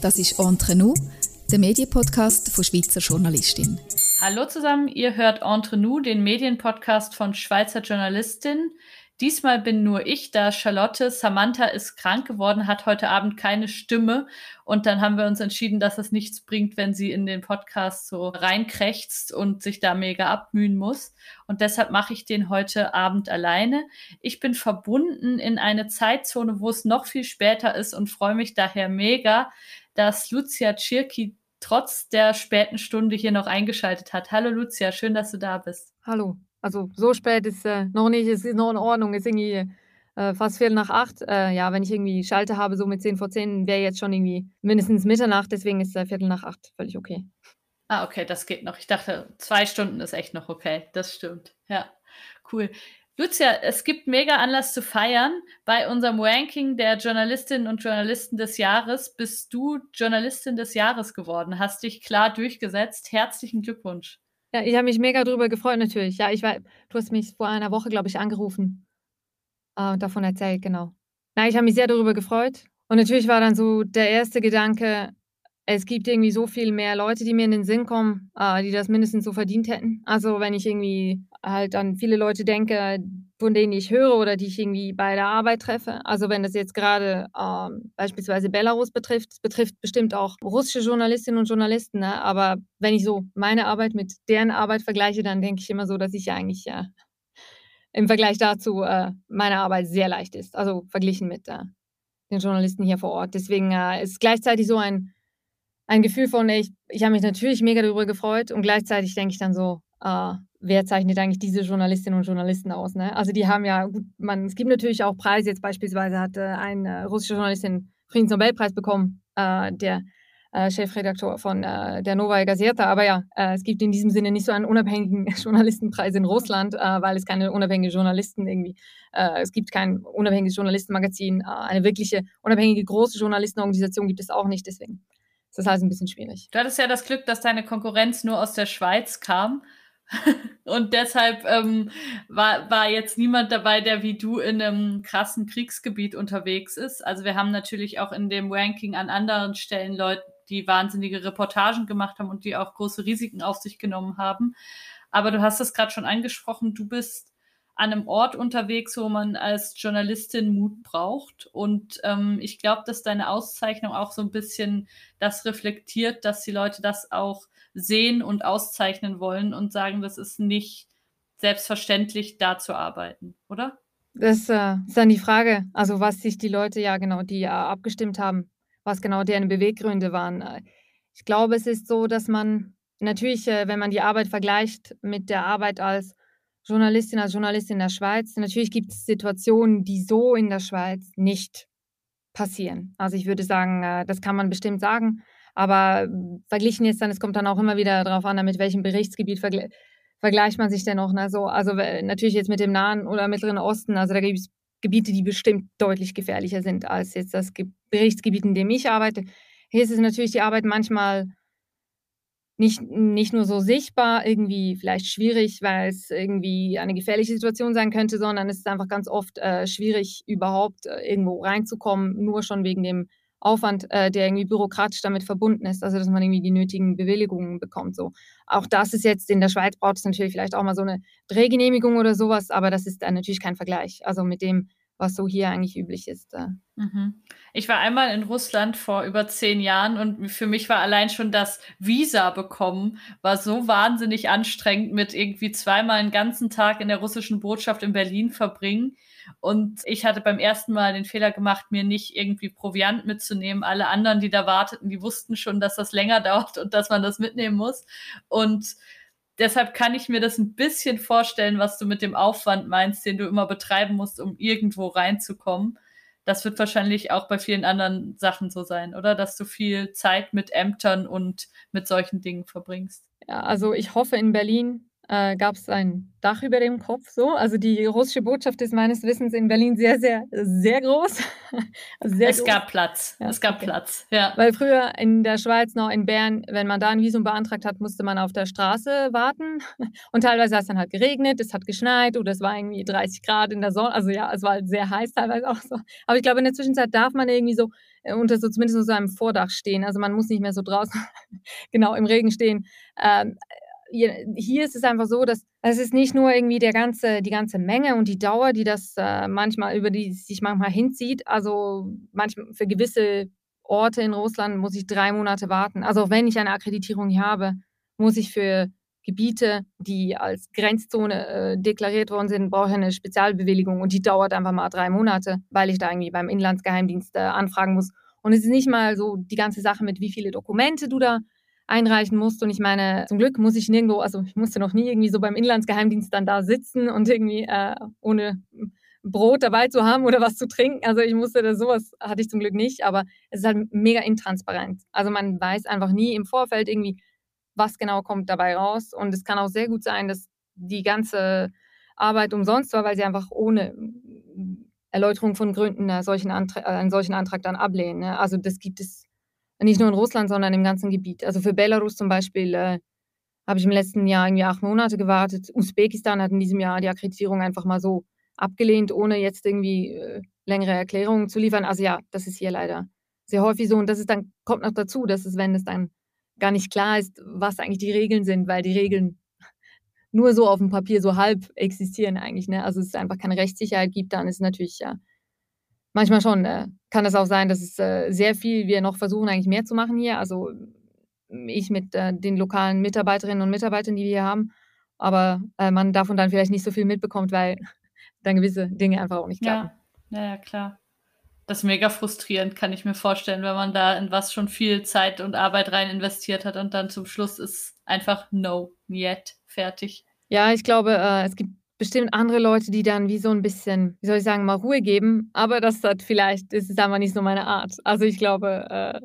Das ist Entre nous, der Medienpodcast von Schweizer Journalistin. Hallo zusammen, ihr hört Entre nous, den Medienpodcast von Schweizer Journalistin. Diesmal bin nur ich da. Charlotte, Samantha ist krank geworden, hat heute Abend keine Stimme. Und dann haben wir uns entschieden, dass es nichts bringt, wenn sie in den Podcast so reinkrächzt und sich da mega abmühen muss. Und deshalb mache ich den heute Abend alleine. Ich bin verbunden in eine Zeitzone, wo es noch viel später ist und freue mich daher mega, dass Lucia Tschirki trotz der späten Stunde hier noch eingeschaltet hat. Hallo Lucia, schön, dass du da bist. Hallo. Also so spät ist äh, noch nicht, es ist noch in Ordnung, ist irgendwie äh, fast Viertel nach acht. Äh, ja, wenn ich irgendwie Schalte habe, so mit zehn vor zehn, wäre jetzt schon irgendwie mindestens Mitternacht, deswegen ist äh, Viertel nach acht völlig okay. Ah, okay, das geht noch. Ich dachte, zwei Stunden ist echt noch okay. Das stimmt. Ja, cool. Lucia, es gibt mega Anlass zu feiern. Bei unserem Ranking der Journalistinnen und Journalisten des Jahres bist du Journalistin des Jahres geworden, hast dich klar durchgesetzt. Herzlichen Glückwunsch. Ja, ich habe mich mega drüber gefreut natürlich. Ja, ich war du hast mich vor einer Woche, glaube ich, angerufen, äh, davon erzählt, genau. Nein, ich habe mich sehr darüber gefreut und natürlich war dann so der erste Gedanke, es gibt irgendwie so viel mehr Leute, die mir in den Sinn kommen, äh, die das mindestens so verdient hätten. Also, wenn ich irgendwie halt an viele Leute denke, von denen ich höre oder die ich irgendwie bei der Arbeit treffe. Also, wenn das jetzt gerade ähm, beispielsweise Belarus betrifft, es betrifft bestimmt auch russische Journalistinnen und Journalisten, ne? aber wenn ich so meine Arbeit mit deren Arbeit vergleiche, dann denke ich immer so, dass ich ja eigentlich ja im Vergleich dazu äh, meine Arbeit sehr leicht ist. Also verglichen mit äh, den Journalisten hier vor Ort. Deswegen äh, ist gleichzeitig so ein ein Gefühl von, ich, ich habe mich natürlich mega darüber gefreut und gleichzeitig denke ich dann so, äh, wer zeichnet eigentlich diese Journalistinnen und Journalisten aus? Ne? Also die haben ja, gut, man, es gibt natürlich auch Preise, jetzt beispielsweise hat äh, ein äh, russischer Journalistin Friedensnobelpreis bekommen, äh, der äh, Chefredakteur von äh, der Novaya Gazeta, aber ja, es gibt in diesem Sinne nicht so einen unabhängigen Journalistenpreis in Russland, weil es keine unabhängigen Journalisten irgendwie, es gibt kein unabhängiges Journalistenmagazin, eine wirkliche unabhängige große Journalistenorganisation gibt es auch nicht, deswegen das ist halt ein bisschen schwierig. Du hattest ja das Glück, dass deine Konkurrenz nur aus der Schweiz kam. Und deshalb ähm, war, war jetzt niemand dabei, der wie du in einem krassen Kriegsgebiet unterwegs ist. Also wir haben natürlich auch in dem Ranking an anderen Stellen Leute, die wahnsinnige Reportagen gemacht haben und die auch große Risiken auf sich genommen haben. Aber du hast es gerade schon angesprochen, du bist an einem Ort unterwegs, wo man als Journalistin Mut braucht. Und ähm, ich glaube, dass deine Auszeichnung auch so ein bisschen das reflektiert, dass die Leute das auch sehen und auszeichnen wollen und sagen, das ist nicht selbstverständlich, da zu arbeiten, oder? Das äh, ist dann die Frage, also was sich die Leute ja genau, die äh, abgestimmt haben, was genau deren Beweggründe waren. Äh, ich glaube, es ist so, dass man natürlich, äh, wenn man die Arbeit vergleicht mit der Arbeit als Journalistin als Journalistin in der Schweiz. Natürlich gibt es Situationen, die so in der Schweiz nicht passieren. Also ich würde sagen, äh, das kann man bestimmt sagen. Aber verglichen jetzt dann, es kommt dann auch immer wieder darauf an, mit welchem Berichtsgebiet vergle vergleicht man sich denn noch. Ne? So, also natürlich jetzt mit dem Nahen oder Mittleren Osten. Also da gibt es Gebiete, die bestimmt deutlich gefährlicher sind als jetzt das Berichtsgebiet, in dem ich arbeite. Hier ist es natürlich die Arbeit manchmal nicht, nicht nur so sichtbar irgendwie vielleicht schwierig, weil es irgendwie eine gefährliche Situation sein könnte, sondern es ist einfach ganz oft äh, schwierig, überhaupt äh, irgendwo reinzukommen, nur schon wegen dem Aufwand, äh, der irgendwie bürokratisch damit verbunden ist, also dass man irgendwie die nötigen Bewilligungen bekommt. So. Auch das ist jetzt in der Schweiz braucht es natürlich vielleicht auch mal so eine Drehgenehmigung oder sowas, aber das ist dann natürlich kein Vergleich. Also mit dem, was so hier eigentlich üblich ist. Mhm. Ich war einmal in Russland vor über zehn Jahren und für mich war allein schon das Visa bekommen, war so wahnsinnig anstrengend mit irgendwie zweimal einen ganzen Tag in der russischen Botschaft in Berlin verbringen. Und ich hatte beim ersten Mal den Fehler gemacht, mir nicht irgendwie Proviant mitzunehmen. Alle anderen, die da warteten, die wussten schon, dass das länger dauert und dass man das mitnehmen muss. Und deshalb kann ich mir das ein bisschen vorstellen, was du mit dem Aufwand meinst, den du immer betreiben musst, um irgendwo reinzukommen. Das wird wahrscheinlich auch bei vielen anderen Sachen so sein, oder? Dass du viel Zeit mit Ämtern und mit solchen Dingen verbringst. Ja, also ich hoffe in Berlin, äh, gab es ein Dach über dem Kopf so. Also die russische Botschaft ist meines Wissens in Berlin sehr, sehr, sehr groß. also sehr es groß. gab Platz. Ja, es gab okay. Platz, ja. Weil früher in der Schweiz noch in Bern, wenn man da ein Visum beantragt hat, musste man auf der Straße warten. Und teilweise hat es dann halt geregnet, es hat geschneit oder es war irgendwie 30 Grad in der Sonne. Also ja, es war halt sehr heiß teilweise auch so. Aber ich glaube, in der Zwischenzeit darf man irgendwie so äh, unter so zumindest unter so einem Vordach stehen. Also man muss nicht mehr so draußen genau im Regen stehen. Ähm, hier ist es einfach so, dass es ist nicht nur irgendwie der ganze, die ganze Menge und die Dauer, die das äh, manchmal über die sich manchmal hinzieht. Also manchmal für gewisse Orte in Russland muss ich drei Monate warten. Also wenn ich eine Akkreditierung habe, muss ich für Gebiete, die als Grenzzone äh, deklariert worden sind, brauche ich eine Spezialbewilligung und die dauert einfach mal drei Monate, weil ich da irgendwie beim Inlandsgeheimdienst äh, anfragen muss. Und es ist nicht mal so die ganze Sache mit, wie viele Dokumente du da einreichen musst. Und ich meine, zum Glück muss ich nirgendwo, also ich musste noch nie irgendwie so beim Inlandsgeheimdienst dann da sitzen und irgendwie äh, ohne Brot dabei zu haben oder was zu trinken. Also ich musste da sowas, hatte ich zum Glück nicht, aber es ist halt mega intransparent. Also man weiß einfach nie im Vorfeld irgendwie, was genau kommt dabei raus. Und es kann auch sehr gut sein, dass die ganze Arbeit umsonst war, weil sie einfach ohne Erläuterung von Gründen einen solchen Antrag, einen solchen Antrag dann ablehnen. Ne? Also das gibt es nicht nur in Russland, sondern im ganzen Gebiet. Also für Belarus zum Beispiel äh, habe ich im letzten Jahr irgendwie acht Monate gewartet. Usbekistan hat in diesem Jahr die Akkreditierung einfach mal so abgelehnt, ohne jetzt irgendwie äh, längere Erklärungen zu liefern. Also ja, das ist hier leider sehr häufig so. Und das ist dann, kommt noch dazu, dass es, wenn es dann gar nicht klar ist, was eigentlich die Regeln sind, weil die Regeln nur so auf dem Papier so halb existieren eigentlich. Ne? Also es einfach keine Rechtssicherheit gibt, dann ist natürlich ja manchmal schon äh, kann es auch sein, dass es äh, sehr viel, wir noch versuchen eigentlich mehr zu machen hier. Also ich mit äh, den lokalen Mitarbeiterinnen und Mitarbeitern, die wir hier haben. Aber äh, man davon dann vielleicht nicht so viel mitbekommt, weil dann gewisse Dinge einfach auch nicht klappen. Ja, ja, ja, Das ist mega frustrierend, kann ich mir vorstellen, wenn man da in was schon viel Zeit und Arbeit rein investiert hat und dann zum Schluss ist einfach no, yet, fertig. Ja, ich glaube, äh, es gibt bestimmt andere Leute, die dann wie so ein bisschen, wie soll ich sagen, mal Ruhe geben. Aber das hat vielleicht, das ist einfach nicht so meine Art. Also ich glaube, äh,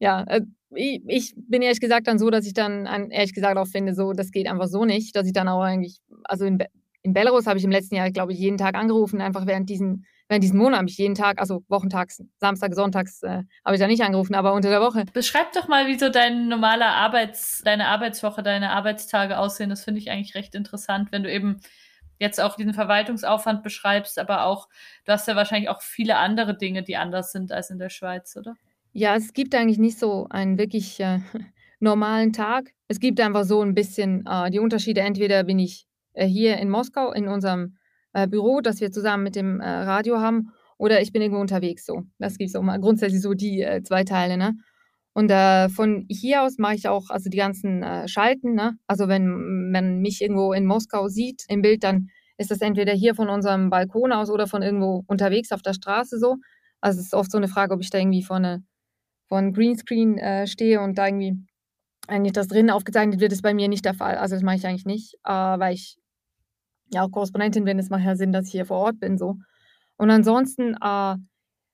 ja, äh, ich, ich, bin ehrlich gesagt dann so, dass ich dann ehrlich gesagt auch finde, so, das geht einfach so nicht, dass ich dann auch eigentlich, also in, in Belarus habe ich im letzten Jahr, glaube ich, jeden Tag angerufen, einfach während diesen, während diesen Monat habe ich jeden Tag, also wochentags, Samstag, Sonntags, äh, habe ich da nicht angerufen, aber unter der Woche. Beschreib doch mal, wie so dein normaler Arbeits, deine Arbeitswoche, deine Arbeitstage aussehen. Das finde ich eigentlich recht interessant, wenn du eben jetzt auch diesen Verwaltungsaufwand beschreibst, aber auch, du hast ja wahrscheinlich auch viele andere Dinge, die anders sind als in der Schweiz, oder? Ja, es gibt eigentlich nicht so einen wirklich äh, normalen Tag. Es gibt einfach so ein bisschen äh, die Unterschiede. Entweder bin ich äh, hier in Moskau in unserem äh, Büro, das wir zusammen mit dem äh, Radio haben, oder ich bin irgendwo unterwegs so. Das gibt es auch mal grundsätzlich so die äh, zwei Teile, ne? Und äh, von hier aus mache ich auch also die ganzen äh, Schalten. Ne? Also wenn man mich irgendwo in Moskau sieht im Bild, dann ist das entweder hier von unserem Balkon aus oder von irgendwo unterwegs auf der Straße so. Also es ist oft so eine Frage, ob ich da irgendwie vor, einem Greenscreen äh, stehe und da irgendwie eigentlich das drinnen aufgezeichnet wird, ist bei mir nicht der Fall. Also das mache ich eigentlich nicht, äh, weil ich ja auch Korrespondentin bin. Es macht ja Sinn, dass ich hier vor Ort bin so. Und ansonsten äh,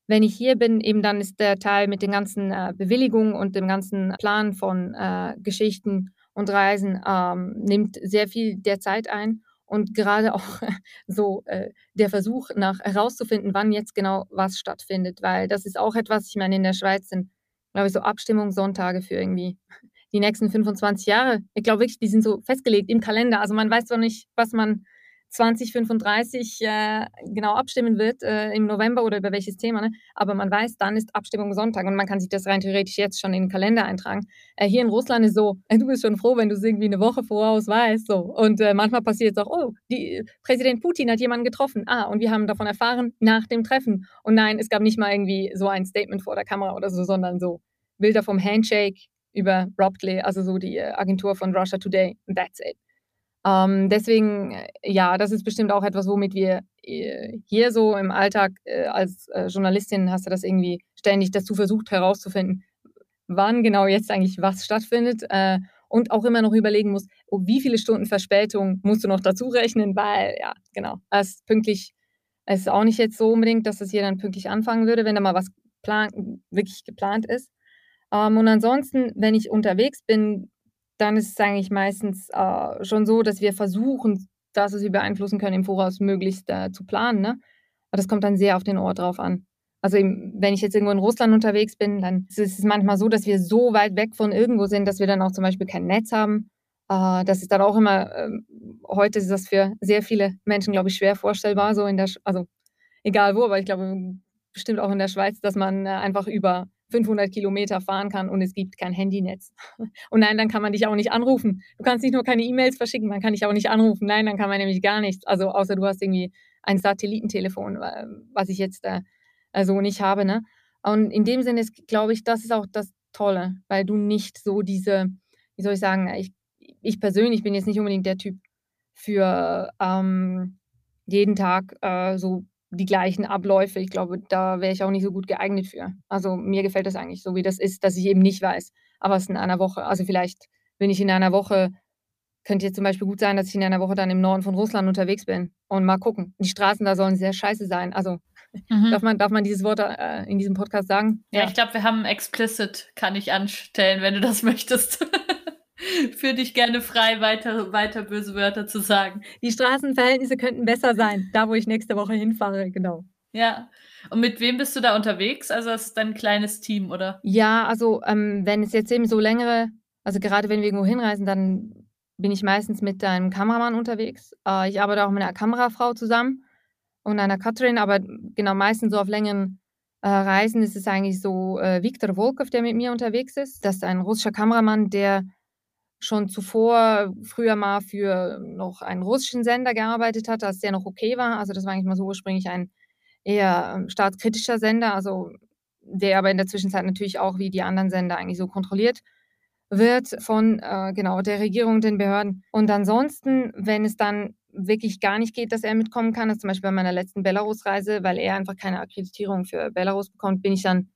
wenn ich hier bin, eben dann ist der Teil mit den ganzen äh, Bewilligungen und dem ganzen Plan von äh, Geschichten und Reisen ähm, nimmt sehr viel der Zeit ein. Und gerade auch so äh, der Versuch nach herauszufinden, wann jetzt genau was stattfindet, weil das ist auch etwas, ich meine, in der Schweiz sind, glaube ich, so Abstimmungssonntage für irgendwie die nächsten 25 Jahre. Ich glaube wirklich, die sind so festgelegt im Kalender. Also man weiß zwar nicht, was man 2035 äh, genau abstimmen wird äh, im November oder über welches Thema. Ne? Aber man weiß, dann ist Abstimmung Sonntag und man kann sich das rein theoretisch jetzt schon in den Kalender eintragen. Äh, hier in Russland ist so, du bist schon froh, wenn du es irgendwie eine Woche voraus weißt. So. Und äh, manchmal passiert es auch, oh, die, Präsident Putin hat jemanden getroffen. Ah, und wir haben davon erfahren nach dem Treffen. Und nein, es gab nicht mal irgendwie so ein Statement vor der Kamera oder so, sondern so Bilder vom Handshake über Robtley, also so die äh, Agentur von Russia Today. That's it. Ähm, deswegen, äh, ja, das ist bestimmt auch etwas, womit wir äh, hier so im Alltag äh, als äh, Journalistin hast du das irgendwie ständig dazu versucht herauszufinden, wann genau jetzt eigentlich was stattfindet äh, und auch immer noch überlegen musst, oh, wie viele Stunden Verspätung musst du noch dazu rechnen, weil, ja, genau, es pünktlich, es ist auch nicht jetzt so unbedingt, dass es hier dann pünktlich anfangen würde, wenn da mal was plan wirklich geplant ist. Ähm, und ansonsten, wenn ich unterwegs bin, dann ist es eigentlich meistens äh, schon so, dass wir versuchen, das, was wir beeinflussen können, im Voraus möglichst äh, zu planen. Ne? Aber das kommt dann sehr auf den Ort drauf an. Also wenn ich jetzt irgendwo in Russland unterwegs bin, dann ist es manchmal so, dass wir so weit weg von irgendwo sind, dass wir dann auch zum Beispiel kein Netz haben. Äh, das ist dann auch immer, äh, heute ist das für sehr viele Menschen, glaube ich, schwer vorstellbar, so in der, also egal wo, aber ich glaube bestimmt auch in der Schweiz, dass man äh, einfach über 500 Kilometer fahren kann und es gibt kein Handynetz. Und nein, dann kann man dich auch nicht anrufen. Du kannst nicht nur keine E-Mails verschicken, man kann dich auch nicht anrufen. Nein, dann kann man nämlich gar nichts. Also außer du hast irgendwie ein Satellitentelefon, was ich jetzt äh, so nicht habe. Ne? Und in dem Sinne ist, glaube ich, das ist auch das Tolle, weil du nicht so diese, wie soll ich sagen, ich, ich persönlich bin jetzt nicht unbedingt der Typ für ähm, jeden Tag äh, so die gleichen Abläufe. Ich glaube, da wäre ich auch nicht so gut geeignet für. Also mir gefällt das eigentlich so, wie das ist, dass ich eben nicht weiß, aber es in einer Woche, also vielleicht, wenn ich in einer Woche, könnte jetzt zum Beispiel gut sein, dass ich in einer Woche dann im Norden von Russland unterwegs bin und mal gucken. Die Straßen da sollen sehr scheiße sein. Also mhm. darf, man, darf man dieses Wort äh, in diesem Podcast sagen? Ja, ja. ich glaube, wir haben explicit, kann ich anstellen, wenn du das möchtest. Für dich gerne frei, weiter, weiter böse Wörter zu sagen. Die Straßenverhältnisse könnten besser sein, da wo ich nächste Woche hinfahre, genau. Ja. Und mit wem bist du da unterwegs? Also das ist dein kleines Team, oder? Ja, also ähm, wenn es jetzt eben so längere, also gerade wenn wir irgendwo hinreisen, dann bin ich meistens mit einem Kameramann unterwegs. Äh, ich arbeite auch mit einer Kamerafrau zusammen und einer Katrin, aber genau meistens so auf längeren äh, Reisen ist es eigentlich so äh, Viktor Volkov, der mit mir unterwegs ist. Das ist ein russischer Kameramann, der schon zuvor früher mal für noch einen russischen Sender gearbeitet hat, als der noch okay war. Also das war eigentlich mal so ursprünglich ein eher ähm, staatskritischer Sender, also der aber in der Zwischenzeit natürlich auch wie die anderen Sender eigentlich so kontrolliert wird von äh, genau der Regierung, den Behörden. Und ansonsten, wenn es dann wirklich gar nicht geht, dass er mitkommen kann, also zum Beispiel bei meiner letzten Belarus-Reise, weil er einfach keine Akkreditierung für Belarus bekommt, bin ich dann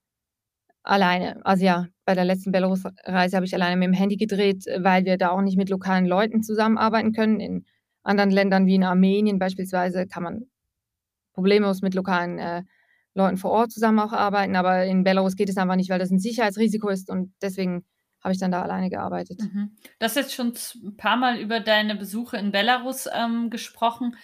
alleine. Also ja, bei der letzten Belarus-Reise habe ich alleine mit dem Handy gedreht, weil wir da auch nicht mit lokalen Leuten zusammenarbeiten können. In anderen Ländern wie in Armenien beispielsweise kann man problemlos mit lokalen äh, Leuten vor Ort zusammen auch arbeiten, aber in Belarus geht es einfach nicht, weil das ein Sicherheitsrisiko ist und deswegen habe ich dann da alleine gearbeitet. Mhm. Du hast jetzt schon ein paar Mal über deine Besuche in Belarus ähm, gesprochen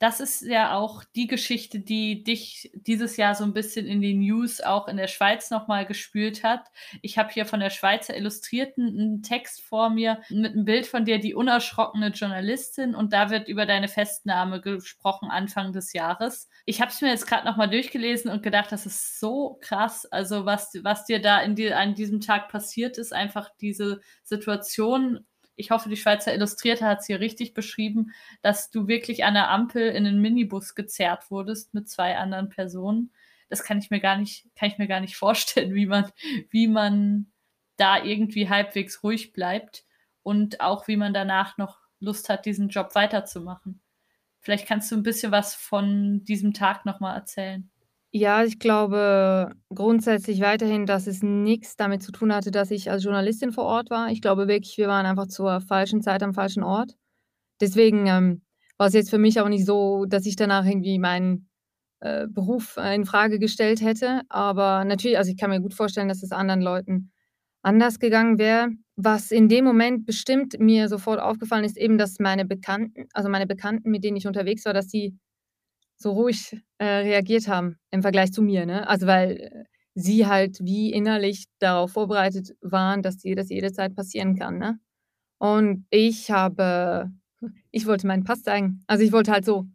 das ist ja auch die Geschichte, die dich dieses Jahr so ein bisschen in die News auch in der Schweiz nochmal gespült hat. Ich habe hier von der Schweizer Illustrierten einen Text vor mir mit einem Bild von dir, die unerschrockene Journalistin, und da wird über deine Festnahme gesprochen Anfang des Jahres. Ich habe es mir jetzt gerade nochmal durchgelesen und gedacht, das ist so krass. Also was, was dir da in die, an diesem Tag passiert ist, einfach diese Situation ich hoffe, die Schweizer Illustrierte hat es hier richtig beschrieben, dass du wirklich an der Ampel in einen Minibus gezerrt wurdest mit zwei anderen Personen. Das kann ich mir gar nicht, kann ich mir gar nicht vorstellen, wie man, wie man da irgendwie halbwegs ruhig bleibt und auch wie man danach noch Lust hat, diesen Job weiterzumachen. Vielleicht kannst du ein bisschen was von diesem Tag nochmal erzählen. Ja, ich glaube grundsätzlich weiterhin, dass es nichts damit zu tun hatte, dass ich als Journalistin vor Ort war. Ich glaube wirklich, wir waren einfach zur falschen Zeit am falschen Ort. Deswegen ähm, war es jetzt für mich auch nicht so, dass ich danach irgendwie meinen äh, Beruf äh, in Frage gestellt hätte. Aber natürlich, also ich kann mir gut vorstellen, dass es anderen Leuten anders gegangen wäre. Was in dem Moment bestimmt mir sofort aufgefallen ist, eben, dass meine Bekannten, also meine Bekannten, mit denen ich unterwegs war, dass sie so ruhig äh, reagiert haben im Vergleich zu mir. Ne? Also weil äh, sie halt wie innerlich darauf vorbereitet waren, dass dir das jederzeit passieren kann. Ne? Und ich habe, ich wollte meinen Pass zeigen. Also ich wollte halt so,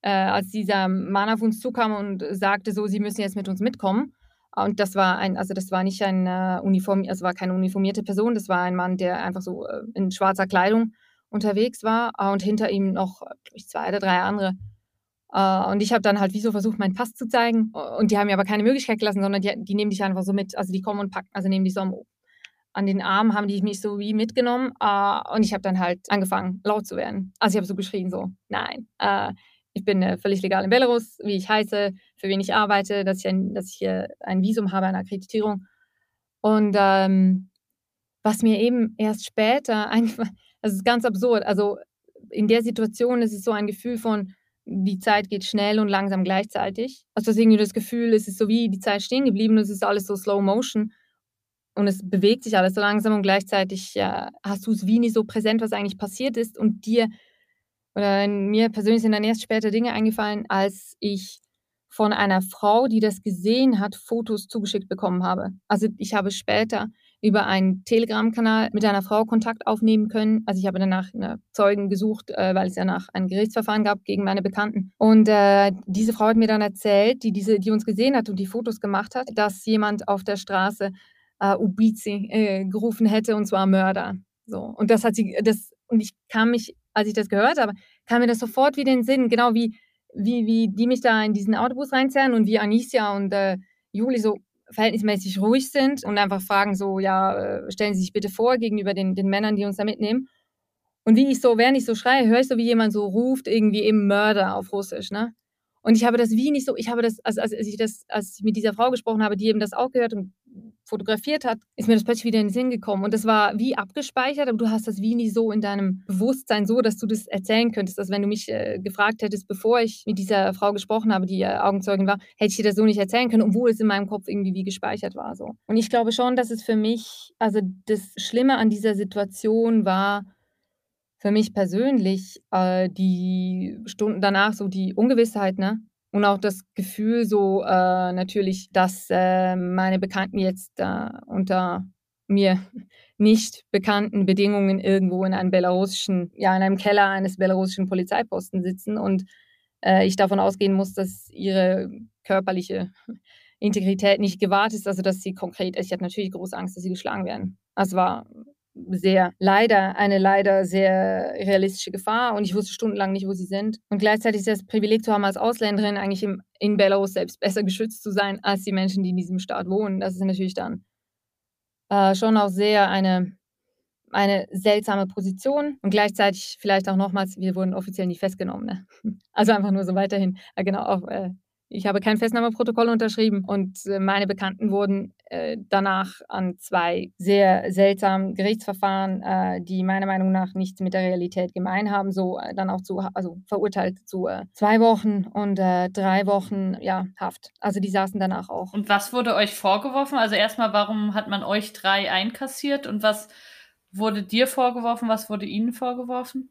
äh, als dieser Mann auf uns zukam und sagte so, sie müssen jetzt mit uns mitkommen. Und das war ein, also das war nicht ein äh, Uniform, also war keine uniformierte Person, das war ein Mann, der einfach so äh, in schwarzer Kleidung unterwegs war und hinter ihm noch, ich, zwei oder drei andere und ich habe dann halt wie so versucht, meinen Pass zu zeigen. Und die haben mir aber keine Möglichkeit gelassen, sondern die, die nehmen dich einfach so mit. Also die kommen und packen, also nehmen dich so an den Arm, haben die mich so wie mitgenommen. Uh, und ich habe dann halt angefangen, laut zu werden. Also ich habe so geschrien, so, nein, uh, ich bin äh, völlig legal in Belarus, wie ich heiße, für wen ich arbeite, dass ich, ein, dass ich hier ein Visum habe, eine Akkreditierung. Und ähm, was mir eben erst später einfach, das ist ganz absurd. Also in der Situation ist es so ein Gefühl von, die Zeit geht schnell und langsam gleichzeitig. Also das irgendwie das Gefühl, es ist so wie die Zeit stehen geblieben, es ist alles so Slow Motion. und es bewegt sich alles so langsam und gleichzeitig ja, hast du es wie nie so präsent, was eigentlich passiert ist und dir oder mir persönlich sind dann erst später Dinge eingefallen, als ich von einer Frau, die das gesehen hat, Fotos zugeschickt bekommen habe. Also ich habe später über einen Telegram-Kanal mit einer Frau Kontakt aufnehmen können. Also ich habe danach eine Zeugen gesucht, äh, weil es ja nach ein Gerichtsverfahren gab gegen meine Bekannten. Und äh, diese Frau hat mir dann erzählt, die, diese, die uns gesehen hat und die Fotos gemacht hat, dass jemand auf der Straße äh, Ubizi äh, gerufen hätte und zwar Mörder. So. Und das hat sie, das, und ich kam mich, als ich das gehört habe, kam mir das sofort wieder in den Sinn, genau wie, wie, wie die mich da in diesen Autobus reinzerren und wie Anicia und äh, Juli so verhältnismäßig ruhig sind und einfach fragen so, ja, äh, stellen Sie sich bitte vor gegenüber den, den Männern, die uns da mitnehmen. Und wie ich so, während ich so schreie, höre ich so, wie jemand so ruft, irgendwie eben Mörder auf Russisch, ne? Und ich habe das wie nicht so, ich habe das, also als ich das, als ich mit dieser Frau gesprochen habe, die eben das auch gehört und fotografiert hat, ist mir das plötzlich wieder in den Sinn gekommen. Und das war wie abgespeichert, aber du hast das wie nie so in deinem Bewusstsein, so dass du das erzählen könntest. Also wenn du mich äh, gefragt hättest, bevor ich mit dieser Frau gesprochen habe, die äh, Augenzeugin war, hätte ich dir das so nicht erzählen können, obwohl es in meinem Kopf irgendwie wie gespeichert war. So. Und ich glaube schon, dass es für mich, also das Schlimme an dieser Situation war, für mich persönlich äh, die Stunden danach so die Ungewissheit, ne? Und auch das Gefühl so äh, natürlich, dass äh, meine Bekannten jetzt unter mir nicht bekannten Bedingungen irgendwo in einem belarussischen, ja, in einem Keller eines belarussischen Polizeiposten sitzen und äh, ich davon ausgehen muss, dass ihre körperliche Integrität nicht gewahrt ist, also dass sie konkret, ich hatte natürlich große Angst, dass sie geschlagen werden. Das war sehr leider, eine leider sehr realistische Gefahr und ich wusste stundenlang nicht, wo sie sind. Und gleichzeitig ist das Privileg zu haben, als Ausländerin eigentlich im, in Belarus selbst besser geschützt zu sein als die Menschen, die in diesem Staat wohnen. Das ist natürlich dann äh, schon auch sehr eine, eine seltsame Position und gleichzeitig vielleicht auch nochmals, wir wurden offiziell nicht festgenommen. Ne? Also einfach nur so weiterhin, äh, genau, auch äh, ich habe kein Festnahmeprotokoll unterschrieben und äh, meine Bekannten wurden äh, danach an zwei sehr seltsamen Gerichtsverfahren, äh, die meiner Meinung nach nichts mit der Realität gemein haben, so äh, dann auch zu, also verurteilt zu äh, zwei Wochen und äh, drei Wochen ja, Haft. Also die saßen danach auch. Und was wurde euch vorgeworfen? Also erstmal, warum hat man euch drei einkassiert und was wurde dir vorgeworfen, was wurde ihnen vorgeworfen?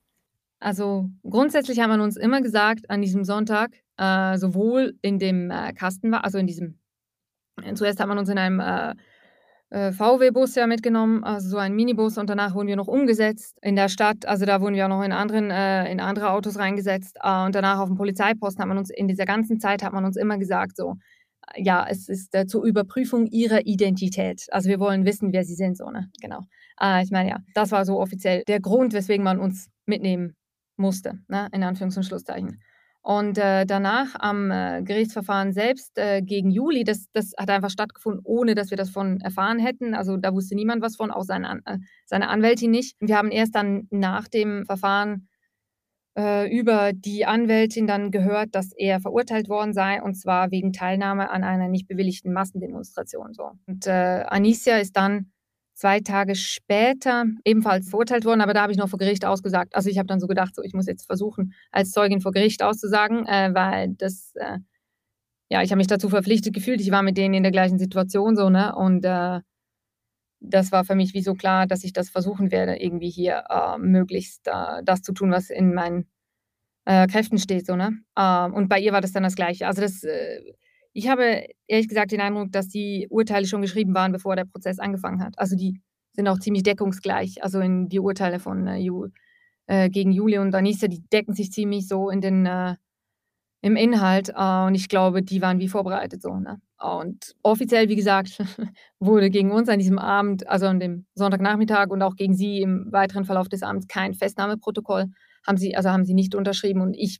Also grundsätzlich haben wir uns immer gesagt an diesem Sonntag, äh, sowohl in dem äh, Kasten war, also in diesem, äh, zuerst hat man uns in einem äh, äh VW-Bus ja mitgenommen, also so ein Minibus und danach wurden wir noch umgesetzt in der Stadt, also da wurden wir auch noch in, anderen, äh, in andere Autos reingesetzt und danach auf dem Polizeiposten hat man uns, in dieser ganzen Zeit hat man uns immer gesagt so, ja, es ist zur Überprüfung ihrer Identität. Also wir wollen wissen, wer sie sind, so, ne? Genau. ich meine, ja, das war so offiziell der Grund, weswegen man uns mitnehmen musste, ne? in Anführungs- und Schlusszeichen. Und äh, danach am äh, Gerichtsverfahren selbst äh, gegen Juli, das, das hat einfach stattgefunden, ohne dass wir das von erfahren hätten. Also da wusste niemand was von, auch seine, äh, seine Anwältin nicht. Wir haben erst dann nach dem Verfahren äh, über die Anwältin dann gehört, dass er verurteilt worden sei, und zwar wegen Teilnahme an einer nicht bewilligten Massendemonstration. So. Und äh, Anicia ist dann zwei Tage später ebenfalls verurteilt worden, aber da habe ich noch vor Gericht ausgesagt. Also ich habe dann so gedacht, so ich muss jetzt versuchen, als Zeugin vor Gericht auszusagen, äh, weil das, äh, ja, ich habe mich dazu verpflichtet gefühlt. Ich war mit denen in der gleichen Situation so, ne? Und äh, das war für mich wie so klar, dass ich das versuchen werde, irgendwie hier äh, möglichst äh, das zu tun, was in meinen äh, Kräften steht, so, ne? Ähm, und bei ihr war das dann das Gleiche. Also das ich habe ehrlich gesagt den Eindruck, dass die Urteile schon geschrieben waren, bevor der Prozess angefangen hat. Also die sind auch ziemlich deckungsgleich. Also in die Urteile von äh, Ju, äh, gegen Julia und Anissa, die decken sich ziemlich so in den äh, im Inhalt äh, und ich glaube, die waren wie vorbereitet so. Ne? Und offiziell, wie gesagt, wurde gegen uns an diesem Abend, also an dem Sonntagnachmittag und auch gegen sie im weiteren Verlauf des Abends kein Festnahmeprotokoll haben sie, also haben sie nicht unterschrieben und ich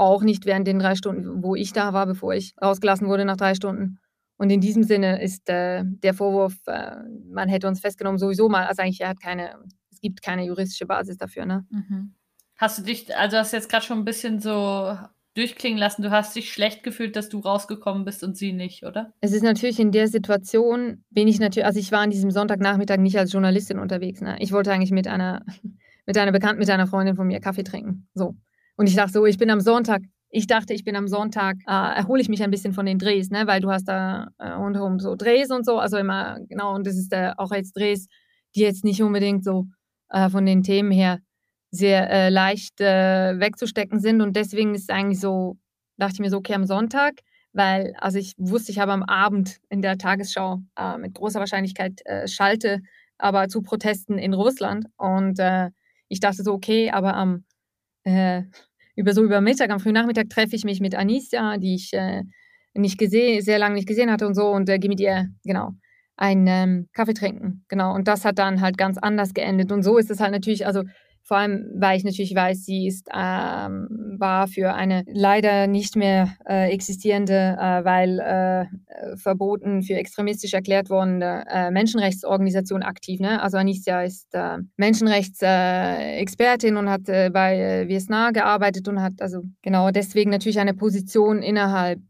auch nicht während den drei Stunden, wo ich da war, bevor ich rausgelassen wurde nach drei Stunden. Und in diesem Sinne ist äh, der Vorwurf, äh, man hätte uns festgenommen, sowieso mal, also eigentlich, er hat keine, es gibt keine juristische Basis dafür. Ne? Mhm. Hast du dich, also hast du jetzt gerade schon ein bisschen so durchklingen lassen, du hast dich schlecht gefühlt, dass du rausgekommen bist und sie nicht, oder? Es ist natürlich in der Situation, bin ich natürlich, also ich war an diesem Sonntagnachmittag nicht als Journalistin unterwegs. Ne? Ich wollte eigentlich mit einer, mit einer Bekannten, mit einer Freundin von mir Kaffee trinken. So. Und ich dachte so, ich bin am Sonntag ich dachte, ich bin am Sonntag, äh, erhole ich mich ein bisschen von den Drehs, ne? weil du hast da äh, rundherum so Drehs und so, also immer, genau, und das ist äh, auch jetzt Drehs, die jetzt nicht unbedingt so äh, von den Themen her sehr äh, leicht äh, wegzustecken sind. Und deswegen ist es eigentlich so, dachte ich mir so, okay, am Sonntag, weil, also ich wusste, ich habe am Abend in der Tagesschau äh, mit großer Wahrscheinlichkeit äh, schalte, aber zu Protesten in Russland. Und äh, ich dachte so, okay, aber am über so über Mittag, am frühen Nachmittag treffe ich mich mit Anicia, die ich nicht gesehen, sehr lange nicht gesehen hatte und so und gehe mit ihr, genau, einen ähm, Kaffee trinken. Genau. Und das hat dann halt ganz anders geendet. Und so ist es halt natürlich, also vor allem, weil ich natürlich weiß, sie ist, ähm, war für eine leider nicht mehr äh, existierende, äh, weil äh, verboten für extremistisch erklärt worden äh, Menschenrechtsorganisation aktiv. Ne? Also Anicia ist äh, Menschenrechtsexpertin und hat äh, bei Viesna gearbeitet und hat also genau deswegen natürlich eine Position innerhalb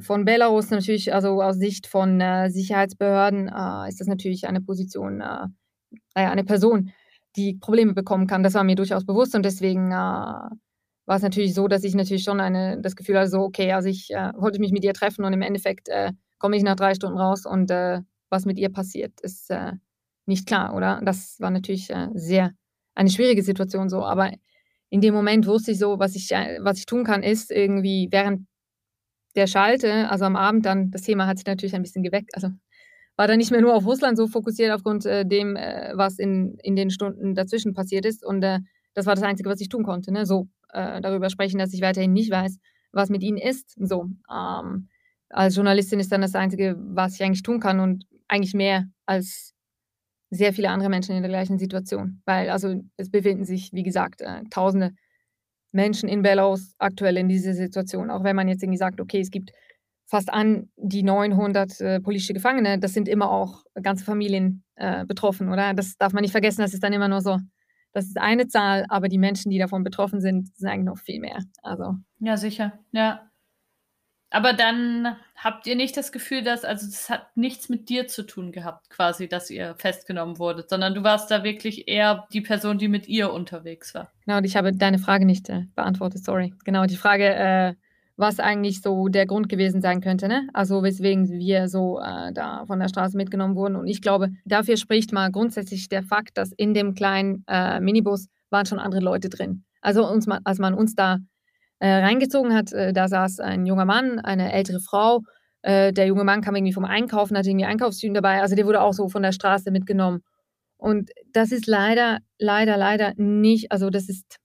von Belarus natürlich, also aus Sicht von Sicherheitsbehörden ist das natürlich eine Position, eine Person, die Probleme bekommen kann. Das war mir durchaus bewusst und deswegen äh, war es natürlich so, dass ich natürlich schon eine, das Gefühl hatte, so, okay, also ich äh, wollte mich mit ihr treffen und im Endeffekt äh, komme ich nach drei Stunden raus und äh, was mit ihr passiert, ist äh, nicht klar, oder? Das war natürlich äh, sehr eine schwierige Situation so, aber in dem Moment wusste ich so, was ich, was ich tun kann, ist irgendwie während der Schalte, also am Abend dann, das Thema hat sich natürlich ein bisschen geweckt, also war dann nicht mehr nur auf Russland so fokussiert aufgrund äh, dem, äh, was in, in den Stunden dazwischen passiert ist. Und äh, das war das Einzige, was ich tun konnte. Ne? So äh, darüber sprechen, dass ich weiterhin nicht weiß, was mit ihnen ist. So ähm, als Journalistin ist dann das Einzige, was ich eigentlich tun kann und eigentlich mehr als sehr viele andere Menschen in der gleichen Situation. Weil also es befinden sich, wie gesagt, äh, Tausende Menschen in Belarus aktuell in dieser Situation. Auch wenn man jetzt irgendwie sagt, okay, es gibt fast an die 900 äh, politische Gefangene, das sind immer auch ganze Familien äh, betroffen, oder? Das darf man nicht vergessen, das ist dann immer nur so, das ist eine Zahl, aber die Menschen, die davon betroffen sind, sind eigentlich noch viel mehr. Also. Ja, sicher, ja. Aber dann habt ihr nicht das Gefühl, dass, also das hat nichts mit dir zu tun gehabt, quasi, dass ihr festgenommen wurdet, sondern du warst da wirklich eher die Person, die mit ihr unterwegs war. Genau, und ich habe deine Frage nicht äh, beantwortet, sorry. Genau, die Frage, äh, was eigentlich so der Grund gewesen sein könnte, ne? Also weswegen wir so äh, da von der Straße mitgenommen wurden. Und ich glaube, dafür spricht mal grundsätzlich der Fakt, dass in dem kleinen äh, Minibus waren schon andere Leute drin. Also uns, als man uns da äh, reingezogen hat, äh, da saß ein junger Mann, eine ältere Frau. Äh, der junge Mann kam irgendwie vom Einkaufen, hatte irgendwie Einkaufstüten dabei. Also der wurde auch so von der Straße mitgenommen. Und das ist leider, leider, leider nicht, also das ist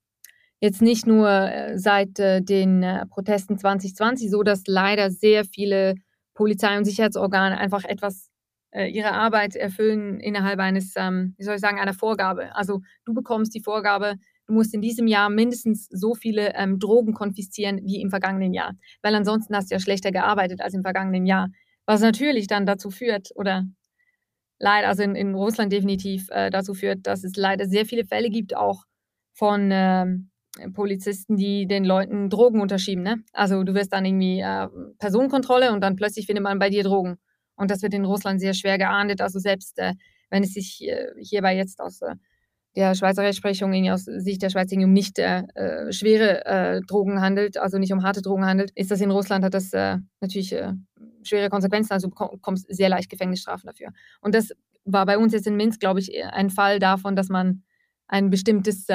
jetzt nicht nur äh, seit äh, den äh, Protesten 2020 so, dass leider sehr viele Polizei- und Sicherheitsorgane einfach etwas ihre Arbeit erfüllen innerhalb eines, ähm, wie soll ich sagen, einer Vorgabe. Also du bekommst die Vorgabe, du musst in diesem Jahr mindestens so viele ähm, Drogen konfiszieren wie im vergangenen Jahr, weil ansonsten hast du ja schlechter gearbeitet als im vergangenen Jahr. Was natürlich dann dazu führt, oder leider, also in, in Russland definitiv dazu führt, dass es leider sehr viele Fälle gibt, auch von ähm, Polizisten, die den Leuten Drogen unterschieben. Ne? Also du wirst dann irgendwie äh, Personenkontrolle und dann plötzlich findet man bei dir Drogen. Und das wird in Russland sehr schwer geahndet. Also selbst äh, wenn es sich äh, hierbei jetzt aus äh, der Schweizer Rechtsprechung aus Sicht der Schweiz um nicht äh, äh, schwere Drogen handelt, also nicht um harte Drogen handelt, ist das in Russland, hat das natürlich schwere Konsequenzen. Also du bekommst sehr leicht Gefängnisstrafen dafür. Und das war bei uns jetzt in Minsk, glaube ich, ein Fall davon, dass man ein bestimmtes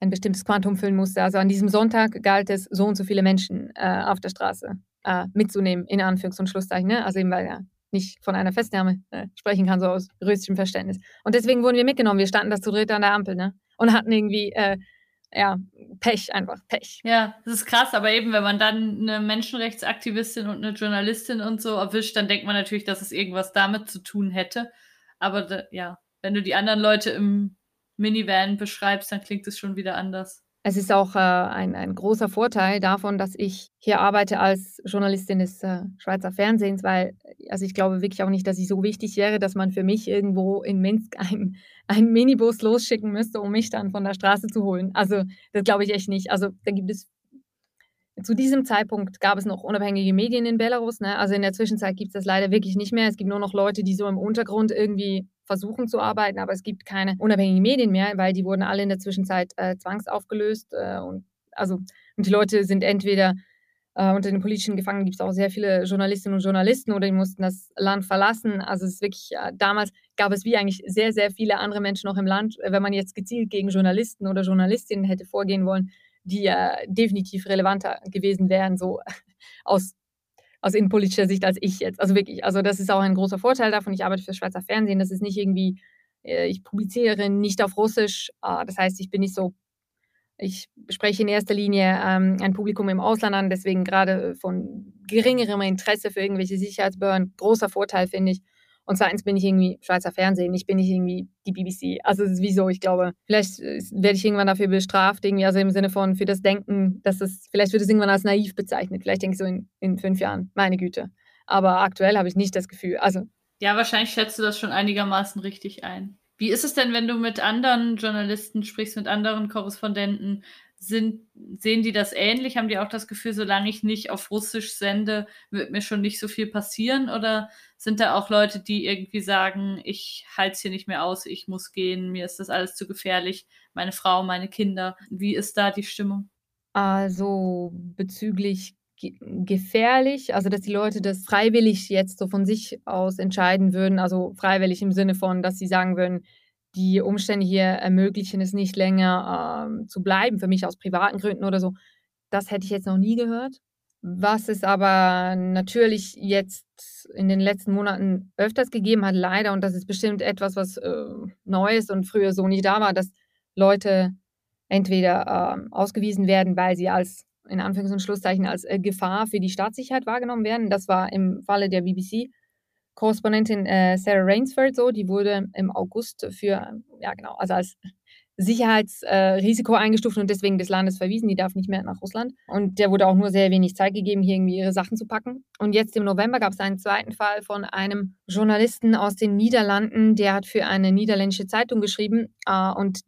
ein bestimmtes Quantum füllen musste. Also an diesem Sonntag galt es, so und so viele Menschen äh, auf der Straße äh, mitzunehmen, in Anführungs- und Schlusszeichen. Ne? Also eben, weil er nicht von einer Festnahme äh, sprechen kann, so aus juristischem Verständnis. Und deswegen wurden wir mitgenommen. Wir standen da zu dritt an der Ampel ne? und hatten irgendwie äh, ja, Pech, einfach Pech. Ja, das ist krass, aber eben, wenn man dann eine Menschenrechtsaktivistin und eine Journalistin und so erwischt, dann denkt man natürlich, dass es irgendwas damit zu tun hätte. Aber ja, wenn du die anderen Leute im Minivan beschreibst, dann klingt es schon wieder anders. Es ist auch äh, ein, ein großer Vorteil davon, dass ich hier arbeite als Journalistin des äh, Schweizer Fernsehens, weil also ich glaube wirklich auch nicht, dass ich so wichtig wäre, dass man für mich irgendwo in Minsk einen, einen Minibus losschicken müsste, um mich dann von der Straße zu holen. Also das glaube ich echt nicht. Also da gibt es zu diesem Zeitpunkt gab es noch unabhängige Medien in Belarus. Ne? Also in der Zwischenzeit gibt es das leider wirklich nicht mehr. Es gibt nur noch Leute, die so im Untergrund irgendwie versuchen zu arbeiten, aber es gibt keine unabhängigen Medien mehr, weil die wurden alle in der Zwischenzeit äh, zwangsaufgelöst äh, und also und die Leute sind entweder äh, unter den politischen Gefangenen gibt es auch sehr viele Journalistinnen und Journalisten oder die mussten das Land verlassen. Also es ist wirklich, äh, damals gab es wie eigentlich sehr, sehr viele andere Menschen noch im Land. Wenn man jetzt gezielt gegen Journalisten oder Journalistinnen hätte vorgehen wollen, die äh, definitiv relevanter gewesen wären, so aus, aus innenpolitischer Sicht als ich jetzt. Also wirklich, also das ist auch ein großer Vorteil davon. Ich arbeite für Schweizer Fernsehen. Das ist nicht irgendwie, äh, ich publiziere nicht auf Russisch. Äh, das heißt, ich bin nicht so ich spreche in erster Linie ähm, ein Publikum im Ausland an, deswegen gerade von geringerem Interesse für irgendwelche Sicherheitsbehörden. Großer Vorteil, finde ich. Und zweitens bin ich irgendwie Schweizer Fernsehen, ich bin nicht irgendwie die BBC. Also wieso, ich glaube, vielleicht äh, werde ich irgendwann dafür bestraft, irgendwie, also im Sinne von für das Denken, dass es, vielleicht wird es irgendwann als naiv bezeichnet. Vielleicht denke ich so in, in fünf Jahren, meine Güte. Aber aktuell habe ich nicht das Gefühl. Also. Ja, wahrscheinlich schätzt du das schon einigermaßen richtig ein. Wie ist es denn, wenn du mit anderen Journalisten sprichst, mit anderen Korrespondenten? Sind, sehen die das ähnlich? Haben die auch das Gefühl, solange ich nicht auf Russisch sende, wird mir schon nicht so viel passieren? Oder sind da auch Leute, die irgendwie sagen, ich halte es hier nicht mehr aus, ich muss gehen, mir ist das alles zu gefährlich, meine Frau, meine Kinder? Wie ist da die Stimmung? Also bezüglich gefährlich, also dass die Leute das freiwillig jetzt so von sich aus entscheiden würden, also freiwillig im Sinne von, dass sie sagen würden, die Umstände hier ermöglichen es nicht länger ähm, zu bleiben, für mich aus privaten Gründen oder so. Das hätte ich jetzt noch nie gehört. Was es aber natürlich jetzt in den letzten Monaten öfters gegeben hat, leider, und das ist bestimmt etwas, was äh, Neues und früher so nicht da war, dass Leute entweder äh, ausgewiesen werden, weil sie als in Anführungs- und Schlusszeichen als äh, Gefahr für die Staatssicherheit wahrgenommen werden. Das war im Falle der BBC-Korrespondentin äh, Sarah Rainsford so. Die wurde im August für, ja genau, also als Sicherheitsrisiko äh, eingestuft und deswegen des Landes verwiesen. Die darf nicht mehr nach Russland. Und der wurde auch nur sehr wenig Zeit gegeben, hier irgendwie ihre Sachen zu packen. Und jetzt im November gab es einen zweiten Fall von einem Journalisten aus den Niederlanden, der hat für eine niederländische Zeitung geschrieben äh, und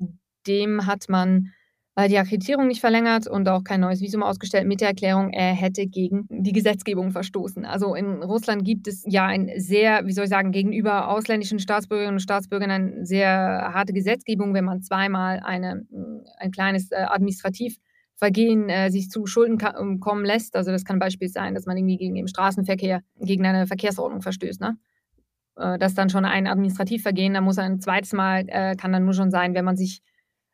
dem hat man die Akkreditierung nicht verlängert und auch kein neues Visum ausgestellt mit der Erklärung, er hätte gegen die Gesetzgebung verstoßen. Also in Russland gibt es ja ein sehr, wie soll ich sagen, gegenüber ausländischen Staatsbürgerinnen und Staatsbürgern eine sehr harte Gesetzgebung, wenn man zweimal eine, ein kleines äh, Administrativvergehen äh, sich zu Schulden ähm, kommen lässt. Also das kann ein Beispiel sein, dass man irgendwie gegen den Straßenverkehr, gegen eine Verkehrsordnung verstößt. Ne? Äh, das ist dann schon ein Administrativvergehen. Da muss ein zweites Mal, äh, kann dann nur schon sein, wenn man sich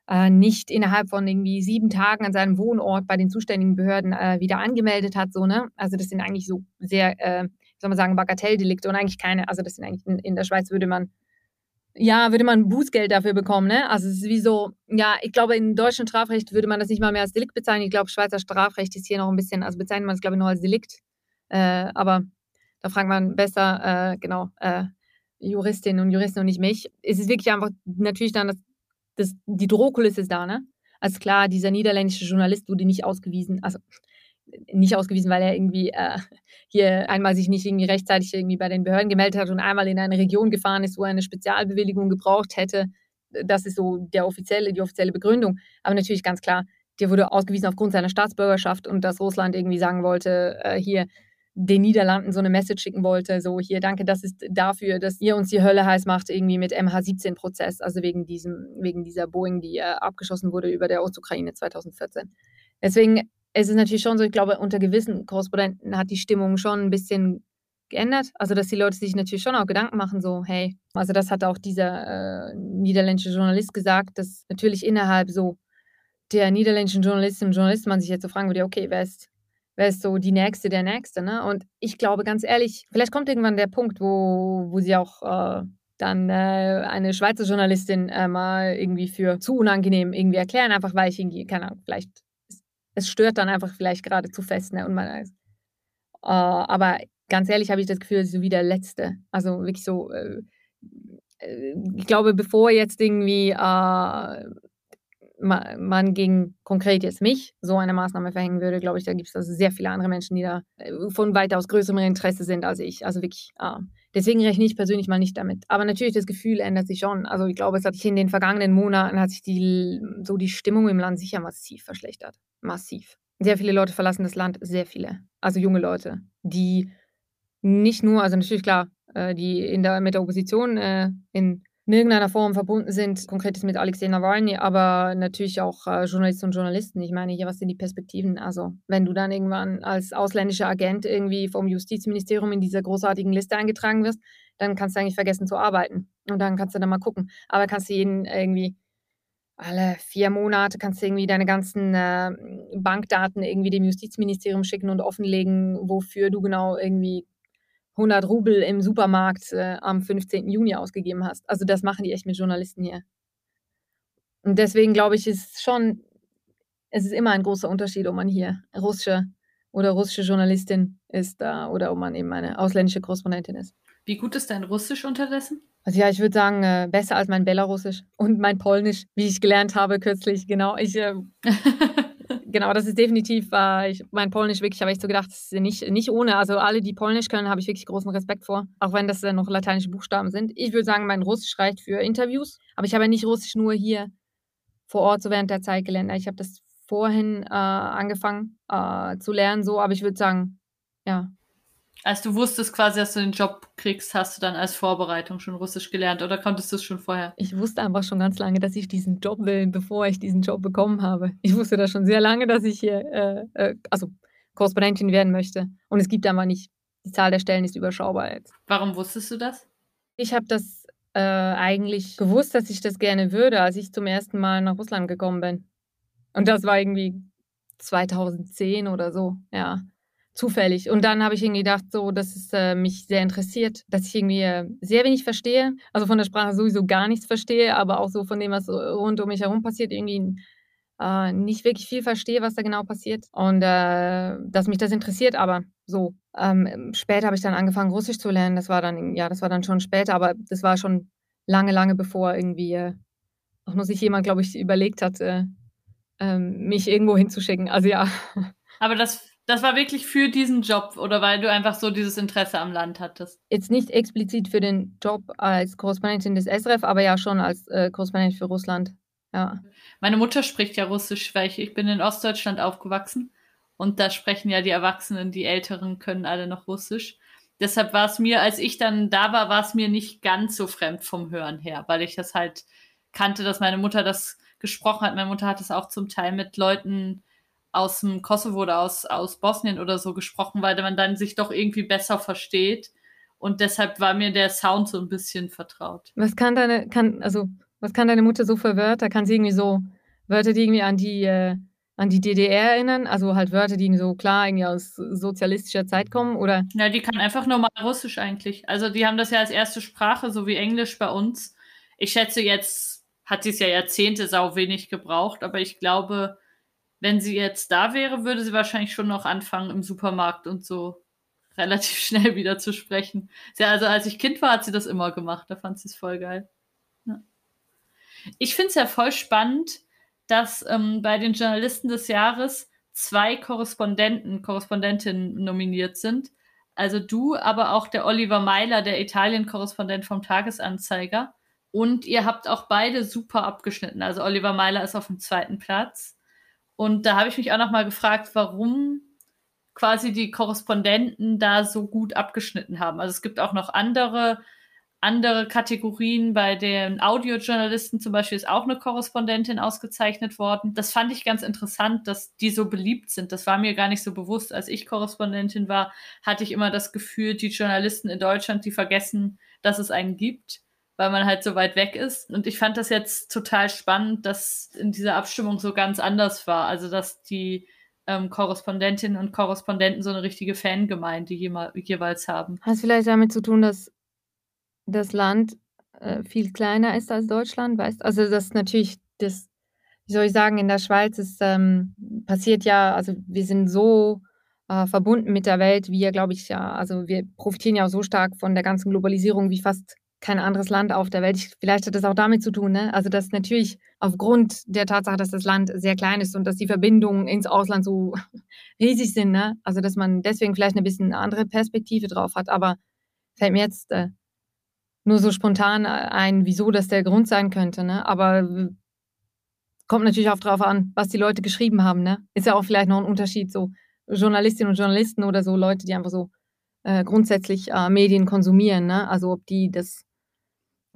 äh, nicht innerhalb von irgendwie sieben Tagen an seinem Wohnort bei den zuständigen Behörden äh, wieder angemeldet hat. So, ne? Also das sind eigentlich so sehr, äh, soll man sagen, Bagatelldelikte und eigentlich keine, also das sind eigentlich in, in der Schweiz würde man ja, würde man Bußgeld dafür bekommen, ne? Also es ist wie so, ja, ich glaube, in deutschem Strafrecht würde man das nicht mal mehr als Delikt bezeichnen. Ich glaube, Schweizer Strafrecht ist hier noch ein bisschen, also bezeichnet man es, glaube ich, noch als Delikt. Äh, aber da fragt man besser, äh, genau, äh, Juristinnen und Juristen und nicht mich. Es ist wirklich einfach natürlich dann das das, die Drohkulisse ist da, ne? Also klar, dieser niederländische Journalist wurde nicht ausgewiesen, also nicht ausgewiesen, weil er irgendwie äh, hier einmal sich nicht irgendwie rechtzeitig irgendwie bei den Behörden gemeldet hat und einmal in eine Region gefahren ist, wo er eine Spezialbewilligung gebraucht hätte. Das ist so der offizielle, die offizielle Begründung. Aber natürlich ganz klar, der wurde ausgewiesen aufgrund seiner Staatsbürgerschaft und dass Russland irgendwie sagen wollte, äh, hier, den Niederlanden so eine Message schicken wollte, so hier, danke, das ist dafür, dass ihr uns die Hölle heiß macht, irgendwie mit MH17-Prozess, also wegen diesem, wegen dieser Boeing, die äh, abgeschossen wurde über der Ostukraine 2014. Deswegen es ist natürlich schon so, ich glaube, unter gewissen Korrespondenten hat die Stimmung schon ein bisschen geändert. Also, dass die Leute sich natürlich schon auch Gedanken machen, so, hey, also das hat auch dieser äh, niederländische Journalist gesagt, dass natürlich innerhalb so der niederländischen Journalistinnen und Journalisten man sich jetzt so fragen würde, okay, wer ist wer ist so die Nächste, der Nächste. Ne? Und ich glaube ganz ehrlich, vielleicht kommt irgendwann der Punkt, wo, wo sie auch äh, dann äh, eine Schweizer Journalistin äh, mal irgendwie für zu unangenehm irgendwie erklären, einfach weil ich irgendwie, keine Ahnung, vielleicht, es stört dann einfach vielleicht gerade zu fest. Ne? Und man, äh, aber ganz ehrlich habe ich das Gefühl, so wie der Letzte. Also wirklich so, äh, äh, ich glaube, bevor jetzt irgendwie man gegen konkret jetzt mich so eine Maßnahme verhängen würde, glaube ich, da gibt es also sehr viele andere Menschen, die da äh, von weitaus größerem Interesse sind als ich. Also wirklich, ah. deswegen rechne ich persönlich mal nicht damit. Aber natürlich, das Gefühl ändert sich schon. Also ich glaube, es hat sich in den vergangenen Monaten hat sich die, so die Stimmung im Land sicher massiv verschlechtert. Massiv. Sehr viele Leute verlassen das Land, sehr viele. Also junge Leute, die nicht nur, also natürlich klar, äh, die in der, mit der Opposition äh, in in irgendeiner Form verbunden sind, konkret mit Alexei Nawalny, aber natürlich auch äh, Journalistinnen und Journalisten. Ich meine, hier, was sind die Perspektiven? Also, wenn du dann irgendwann als ausländischer Agent irgendwie vom Justizministerium in dieser großartigen Liste eingetragen wirst, dann kannst du eigentlich vergessen zu arbeiten. Und dann kannst du dann mal gucken. Aber kannst du jeden irgendwie alle vier Monate kannst du irgendwie deine ganzen äh, Bankdaten irgendwie dem Justizministerium schicken und offenlegen, wofür du genau irgendwie 100 Rubel im Supermarkt äh, am 15. Juni ausgegeben hast. Also das machen die echt mit Journalisten hier. Und deswegen glaube ich, ist schon, es ist immer ein großer Unterschied, ob man hier russische oder russische Journalistin ist äh, oder ob man eben eine ausländische Korrespondentin ist. Wie gut ist dein Russisch unterdessen? Also ja, ich würde sagen, äh, besser als mein Belarusisch und mein Polnisch, wie ich gelernt habe kürzlich. Genau, ich äh, genau, das ist definitiv, äh, ich, mein Polnisch wirklich, habe ich so gedacht, das nicht, nicht ohne. Also alle, die Polnisch können, habe ich wirklich großen Respekt vor, auch wenn das äh, noch lateinische Buchstaben sind. Ich würde sagen, mein Russisch reicht für Interviews, aber ich habe ja nicht Russisch nur hier vor Ort so während der Zeit gelernt. Ich habe das vorhin äh, angefangen äh, zu lernen, so, aber ich würde sagen, ja, als du wusstest quasi, dass du den Job kriegst, hast du dann als Vorbereitung schon Russisch gelernt oder konntest du es schon vorher? Ich wusste einfach schon ganz lange, dass ich diesen Job will, bevor ich diesen Job bekommen habe. Ich wusste das schon sehr lange, dass ich hier, äh, äh, also Korrespondentin werden möchte. Und es gibt einfach nicht, die Zahl der Stellen ist überschaubar jetzt. Warum wusstest du das? Ich habe das äh, eigentlich gewusst, dass ich das gerne würde, als ich zum ersten Mal nach Russland gekommen bin. Und das war irgendwie 2010 oder so, ja zufällig. Und dann habe ich irgendwie gedacht, so, dass es äh, mich sehr interessiert, dass ich irgendwie äh, sehr wenig verstehe, also von der Sprache sowieso gar nichts verstehe, aber auch so von dem, was rund um mich herum passiert, irgendwie äh, nicht wirklich viel verstehe, was da genau passiert. Und äh, dass mich das interessiert, aber so. Ähm, später habe ich dann angefangen, Russisch zu lernen. Das war dann, ja, das war dann schon später, aber das war schon lange, lange bevor irgendwie äh, auch nur sich jemand, glaube ich, überlegt hat, äh, ähm, mich irgendwo hinzuschicken. Also ja. Aber das das war wirklich für diesen Job oder weil du einfach so dieses Interesse am Land hattest? Jetzt nicht explizit für den Job als Korrespondentin des SRF, aber ja schon als äh, Korrespondentin für Russland. Ja. Meine Mutter spricht ja Russisch, weil ich, ich bin in Ostdeutschland aufgewachsen und da sprechen ja die Erwachsenen, die Älteren können alle noch Russisch. Deshalb war es mir, als ich dann da war, war es mir nicht ganz so fremd vom Hören her, weil ich das halt kannte, dass meine Mutter das gesprochen hat. Meine Mutter hat es auch zum Teil mit Leuten aus dem Kosovo oder aus, aus Bosnien oder so gesprochen, weil man dann sich doch irgendwie besser versteht. Und deshalb war mir der Sound so ein bisschen vertraut. Was kann deine, kann, also, was kann deine Mutter so für Wörter? Kann sie irgendwie so Wörter, die irgendwie an die, äh, an die DDR erinnern? Also halt Wörter, die irgendwie so klar irgendwie aus sozialistischer Zeit kommen, oder? Ja, die kann einfach normal Russisch eigentlich. Also die haben das ja als erste Sprache, so wie Englisch bei uns. Ich schätze, jetzt hat sie es ja Jahrzehnte sau wenig gebraucht, aber ich glaube, wenn sie jetzt da wäre, würde sie wahrscheinlich schon noch anfangen im Supermarkt und so relativ schnell wieder zu sprechen. Sie, also als ich Kind war, hat sie das immer gemacht. Da fand sie es voll geil. Ja. Ich finde es ja voll spannend, dass ähm, bei den Journalisten des Jahres zwei Korrespondenten, Korrespondentinnen nominiert sind. Also du, aber auch der Oliver Meiler, der Italien-Korrespondent vom Tagesanzeiger. Und ihr habt auch beide super abgeschnitten. Also Oliver Meiler ist auf dem zweiten Platz und da habe ich mich auch nochmal gefragt, warum quasi die Korrespondenten da so gut abgeschnitten haben. Also es gibt auch noch andere, andere Kategorien. Bei den Audiojournalisten zum Beispiel ist auch eine Korrespondentin ausgezeichnet worden. Das fand ich ganz interessant, dass die so beliebt sind. Das war mir gar nicht so bewusst. Als ich Korrespondentin war, hatte ich immer das Gefühl, die Journalisten in Deutschland, die vergessen, dass es einen gibt weil man halt so weit weg ist. Und ich fand das jetzt total spannend, dass in dieser Abstimmung so ganz anders war. Also, dass die ähm, Korrespondentinnen und Korrespondenten so eine richtige Fangemeinde jeweils haben. Hat vielleicht damit zu tun, dass das Land äh, viel kleiner ist als Deutschland, weißt Also, das natürlich das, wie soll ich sagen, in der Schweiz ist ähm, passiert ja, also wir sind so äh, verbunden mit der Welt, ja, glaube ich, ja, also wir profitieren ja auch so stark von der ganzen Globalisierung wie fast kein anderes Land auf der Welt. Vielleicht hat das auch damit zu tun, ne? Also dass natürlich aufgrund der Tatsache, dass das Land sehr klein ist und dass die Verbindungen ins Ausland so riesig sind, ne? Also dass man deswegen vielleicht eine bisschen andere Perspektive drauf hat. Aber fällt mir jetzt äh, nur so spontan ein, wieso das der Grund sein könnte, ne? Aber kommt natürlich auch drauf an, was die Leute geschrieben haben, ne? Ist ja auch vielleicht noch ein Unterschied, so Journalistinnen und Journalisten oder so Leute, die einfach so äh, grundsätzlich äh, Medien konsumieren, ne? Also ob die das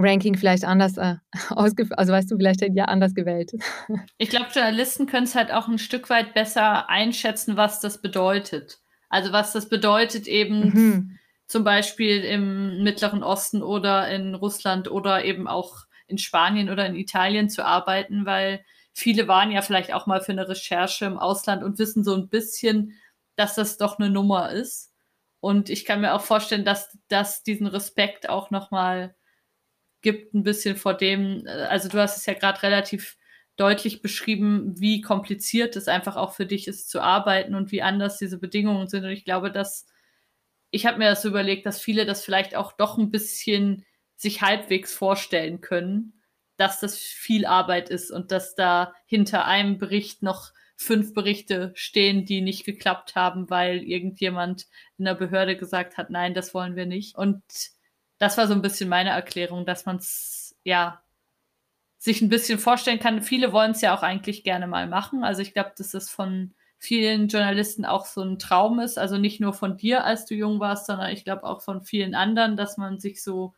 Ranking vielleicht anders äh, ausgefüllt, also weißt du, vielleicht ja anders gewählt. Ich glaube, Journalisten können es halt auch ein Stück weit besser einschätzen, was das bedeutet. Also was das bedeutet eben mhm. zum Beispiel im Mittleren Osten oder in Russland oder eben auch in Spanien oder in Italien zu arbeiten, weil viele waren ja vielleicht auch mal für eine Recherche im Ausland und wissen so ein bisschen, dass das doch eine Nummer ist. Und ich kann mir auch vorstellen, dass das diesen Respekt auch nochmal gibt, ein bisschen vor dem, äh, also du hast es ja gerade relativ deutlich beschrieben, wie kompliziert es einfach auch für dich ist zu arbeiten und wie anders diese Bedingungen sind. Und ich glaube, dass ich habe mir das so überlegt, dass viele das vielleicht auch doch ein bisschen sich halbwegs vorstellen können, dass das viel Arbeit ist und dass da hinter einem Bericht noch fünf Berichte stehen, die nicht geklappt haben, weil irgendjemand in der Behörde gesagt hat, nein, das wollen wir nicht. Und das war so ein bisschen meine Erklärung, dass man es ja sich ein bisschen vorstellen kann. Viele wollen es ja auch eigentlich gerne mal machen. Also ich glaube, dass es von vielen Journalisten auch so ein Traum ist. Also nicht nur von dir, als du jung warst, sondern ich glaube auch von vielen anderen, dass man sich so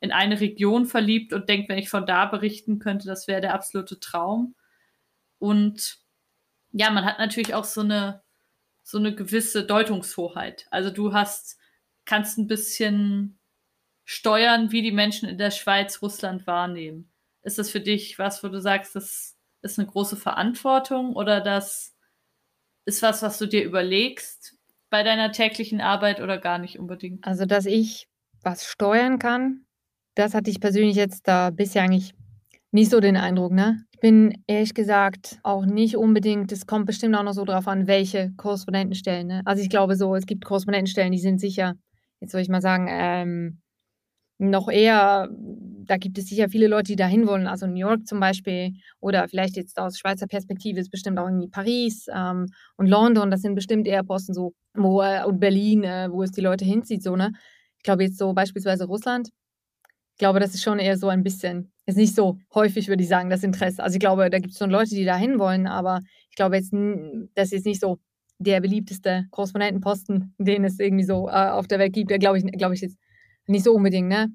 in eine Region verliebt und denkt, wenn ich von da berichten könnte, das wäre der absolute Traum. Und ja, man hat natürlich auch so eine, so eine gewisse Deutungshoheit. Also du hast, kannst ein bisschen steuern, wie die Menschen in der Schweiz Russland wahrnehmen. Ist das für dich was, wo du sagst, das ist eine große Verantwortung oder das ist was, was du dir überlegst bei deiner täglichen Arbeit oder gar nicht unbedingt? Also, dass ich was steuern kann, das hatte ich persönlich jetzt da bisher eigentlich nicht so den Eindruck, ne? Ich bin ehrlich gesagt auch nicht unbedingt, es kommt bestimmt auch noch so drauf an, welche Korrespondentenstellen. Ne? Also ich glaube so, es gibt Korrespondentenstellen, die sind sicher, jetzt soll ich mal sagen, ähm, noch eher, da gibt es sicher viele Leute, die da hinwollen, also New York zum Beispiel oder vielleicht jetzt aus Schweizer Perspektive ist bestimmt auch irgendwie Paris ähm, und London, das sind bestimmt eher Posten so, wo, äh, und Berlin, äh, wo es die Leute hinzieht, so, ne? Ich glaube jetzt so beispielsweise Russland, ich glaube, das ist schon eher so ein bisschen, ist nicht so häufig, würde ich sagen, das Interesse. Also ich glaube, da gibt es schon Leute, die da hinwollen, aber ich glaube jetzt, das ist nicht so der beliebteste Korrespondentenposten, den es irgendwie so äh, auf der Welt gibt. Da glaube ich, glaube ich jetzt nicht so unbedingt, ne?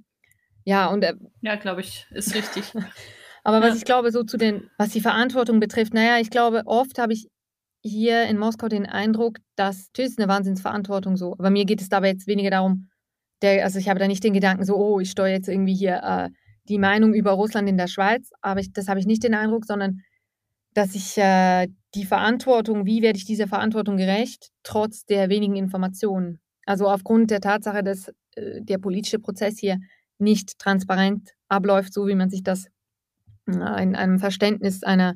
Ja, und. Äh, ja, glaube ich, ist richtig. aber ja. was ich glaube, so zu den, was die Verantwortung betrifft, naja, ich glaube, oft habe ich hier in Moskau den Eindruck, dass natürlich ist eine Wahnsinnsverantwortung so. Aber mir geht es dabei jetzt weniger darum, der, also ich habe da nicht den Gedanken so, oh, ich steuere jetzt irgendwie hier äh, die Meinung über Russland in der Schweiz, aber ich, das habe ich nicht den Eindruck, sondern dass ich äh, die Verantwortung, wie werde ich dieser Verantwortung gerecht, trotz der wenigen Informationen. Also aufgrund der Tatsache, dass äh, der politische Prozess hier nicht transparent abläuft, so wie man sich das äh, in einem Verständnis einer,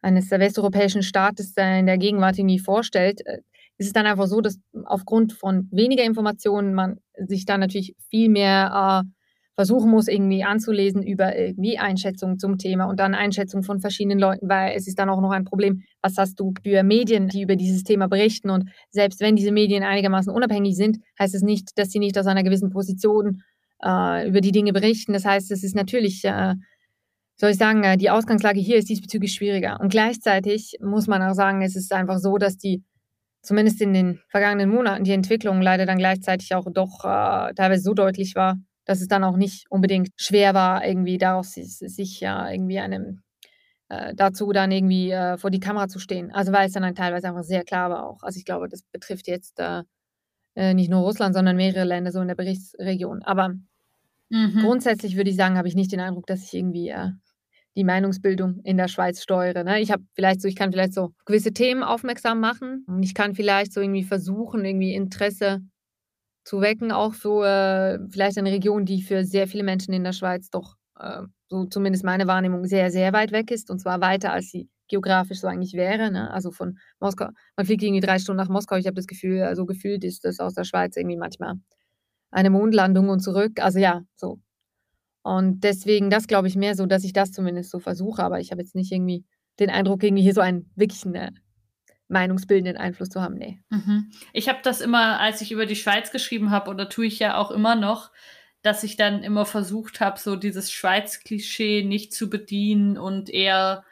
eines westeuropäischen Staates in der Gegenwart irgendwie vorstellt, äh, ist es dann einfach so, dass aufgrund von weniger Informationen man sich dann natürlich viel mehr äh, versuchen muss, irgendwie anzulesen über irgendwie Einschätzungen zum Thema und dann Einschätzungen von verschiedenen Leuten, weil es ist dann auch noch ein Problem, was hast du für Medien, die über dieses Thema berichten und selbst wenn diese Medien einigermaßen unabhängig sind, heißt es nicht, dass sie nicht aus einer gewissen Position äh, über die Dinge berichten. Das heißt, es ist natürlich, äh, soll ich sagen, äh, die Ausgangslage hier ist diesbezüglich schwieriger. Und gleichzeitig muss man auch sagen, es ist einfach so, dass die zumindest in den vergangenen Monaten die Entwicklung leider dann gleichzeitig auch doch äh, teilweise so deutlich war, dass es dann auch nicht unbedingt schwer war, irgendwie daraus sich ja irgendwie einem äh, dazu dann irgendwie äh, vor die Kamera zu stehen. Also weil es dann halt teilweise einfach sehr klar war auch. Also ich glaube, das betrifft jetzt äh, äh nicht nur Russland, sondern mehrere Länder so in der Berichtsregion. Aber mhm. grundsätzlich würde ich sagen, habe ich nicht den Eindruck, dass ich irgendwie äh, die Meinungsbildung in der Schweiz steuere. Ne? Ich habe vielleicht so, ich kann vielleicht so gewisse Themen aufmerksam machen und ich kann vielleicht so irgendwie versuchen, irgendwie Interesse zu wecken, auch so äh, vielleicht eine Region, die für sehr viele Menschen in der Schweiz doch, äh, so zumindest meine Wahrnehmung, sehr, sehr weit weg ist und zwar weiter, als sie geografisch so eigentlich wäre. Ne? Also von Moskau, man fliegt irgendwie drei Stunden nach Moskau. Ich habe das Gefühl, so also gefühlt ist das aus der Schweiz irgendwie manchmal eine Mondlandung und zurück. Also ja, so und deswegen, das glaube ich mehr so, dass ich das zumindest so versuche, aber ich habe jetzt nicht irgendwie den Eindruck, irgendwie hier so einen wirklichen äh, meinungsbildenden Einfluss zu haben. Nee. Mhm. Ich habe das immer, als ich über die Schweiz geschrieben habe, oder tue ich ja auch immer noch, dass ich dann immer versucht habe, so dieses Schweiz-Klischee nicht zu bedienen und eher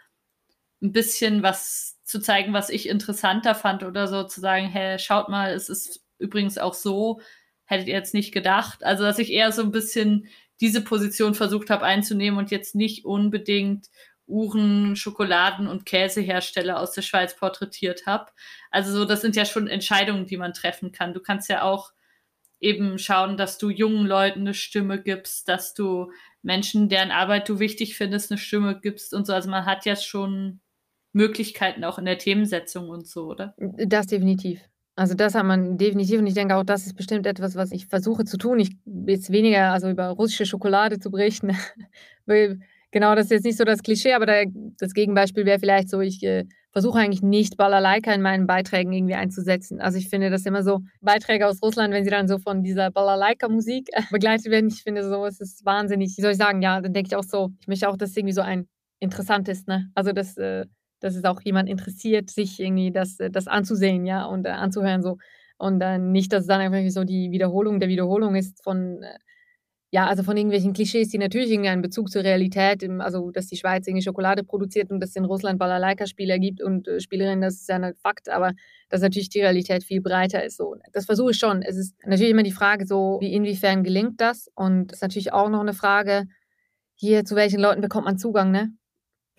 ein bisschen was zu zeigen, was ich interessanter fand oder so, zu sagen, hey, schaut mal, es ist übrigens auch so, hättet ihr jetzt nicht gedacht. Also, dass ich eher so ein bisschen diese Position versucht habe einzunehmen und jetzt nicht unbedingt Uhren, Schokoladen und Käsehersteller aus der Schweiz porträtiert habe. Also so, das sind ja schon Entscheidungen, die man treffen kann. Du kannst ja auch eben schauen, dass du jungen Leuten eine Stimme gibst, dass du Menschen, deren Arbeit du wichtig findest, eine Stimme gibst und so. Also man hat ja schon Möglichkeiten auch in der Themensetzung und so, oder? Das definitiv. Also das hat man definitiv und ich denke auch, das ist bestimmt etwas, was ich versuche zu tun. Ich jetzt weniger also über russische Schokolade zu berichten. genau, das ist jetzt nicht so das Klischee, aber der, das Gegenbeispiel wäre vielleicht so, ich äh, versuche eigentlich nicht Balalaika in meinen Beiträgen irgendwie einzusetzen. Also ich finde das immer so, Beiträge aus Russland, wenn sie dann so von dieser Balalaika-Musik begleitet werden, ich finde so, es ist wahnsinnig, wie soll ich sagen, ja, dann denke ich auch so, ich möchte auch, dass irgendwie so ein interessant ist, ne? Also das äh, dass es auch jemand interessiert, sich irgendwie das, äh, das anzusehen, ja, und äh, anzuhören so. Und äh, nicht, dass es dann einfach so die Wiederholung der Wiederholung ist von, äh, ja, also von irgendwelchen Klischees, die natürlich irgendwie einen Bezug zur Realität, also dass die Schweiz irgendwie Schokolade produziert und dass es in Russland Balalaika-Spieler gibt und äh, Spielerinnen, das ist ja ein Fakt, aber dass natürlich die Realität viel breiter ist. So. Das versuche ich schon. Es ist natürlich immer die Frage so, wie inwiefern gelingt das? Und es ist natürlich auch noch eine Frage, hier zu welchen Leuten bekommt man Zugang, ne?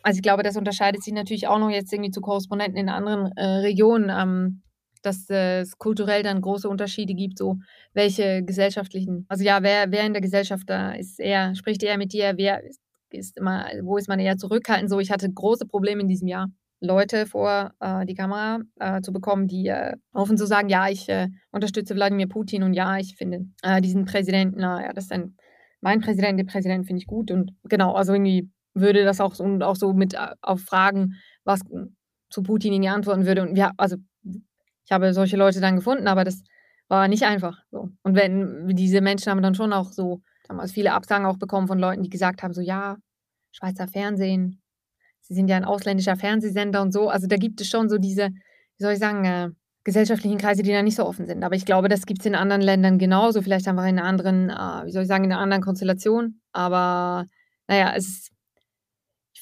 Also ich glaube, das unterscheidet sich natürlich auch noch jetzt irgendwie zu Korrespondenten in anderen äh, Regionen, ähm, dass es kulturell dann große Unterschiede gibt, so welche gesellschaftlichen, also ja, wer, wer in der Gesellschaft da ist, eher, spricht eher mit dir, wer ist, immer, wo ist man eher zurückhaltend, so ich hatte große Probleme in diesem Jahr. Leute vor äh, die Kamera äh, zu bekommen, die äh, offen zu sagen, ja, ich äh, unterstütze Wladimir Putin und ja, ich finde äh, diesen Präsidenten, naja, das ist ein, mein Präsident, den Präsidenten finde ich gut und genau, also irgendwie würde das auch und auch so mit äh, auf Fragen, was zu Putin irgendwie antworten würde. Und ja, also ich habe solche Leute dann gefunden, aber das war nicht einfach. So. Und wenn diese Menschen haben dann schon auch so damals viele Absagen auch bekommen von Leuten, die gesagt haben, so ja, Schweizer Fernsehen, sie sind ja ein ausländischer Fernsehsender und so. Also da gibt es schon so diese, wie soll ich sagen, äh, gesellschaftlichen Kreise, die da nicht so offen sind. Aber ich glaube, das gibt es in anderen Ländern genauso, vielleicht einfach in einer anderen, äh, wie soll ich sagen, in einer anderen Konstellation. Aber naja, es ist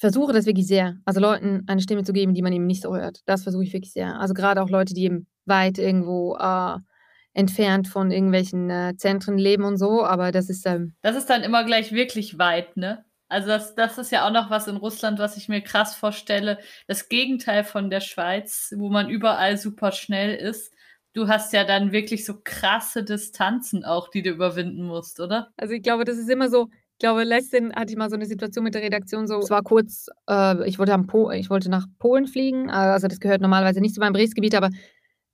ich versuche das wirklich sehr. Also Leuten eine Stimme zu geben, die man eben nicht so hört. Das versuche ich wirklich sehr. Also gerade auch Leute, die eben weit irgendwo äh, entfernt von irgendwelchen äh, Zentren leben und so, aber das ist ähm Das ist dann immer gleich wirklich weit, ne? Also das, das ist ja auch noch was in Russland, was ich mir krass vorstelle. Das Gegenteil von der Schweiz, wo man überall super schnell ist. Du hast ja dann wirklich so krasse Distanzen auch, die du überwinden musst, oder? Also ich glaube, das ist immer so, ich glaube, letztens hatte ich mal so eine Situation mit der Redaktion. So, es war kurz, äh, ich, wollte ich wollte nach Polen fliegen. Also, das gehört normalerweise nicht zu meinem Berichtsgebiet, aber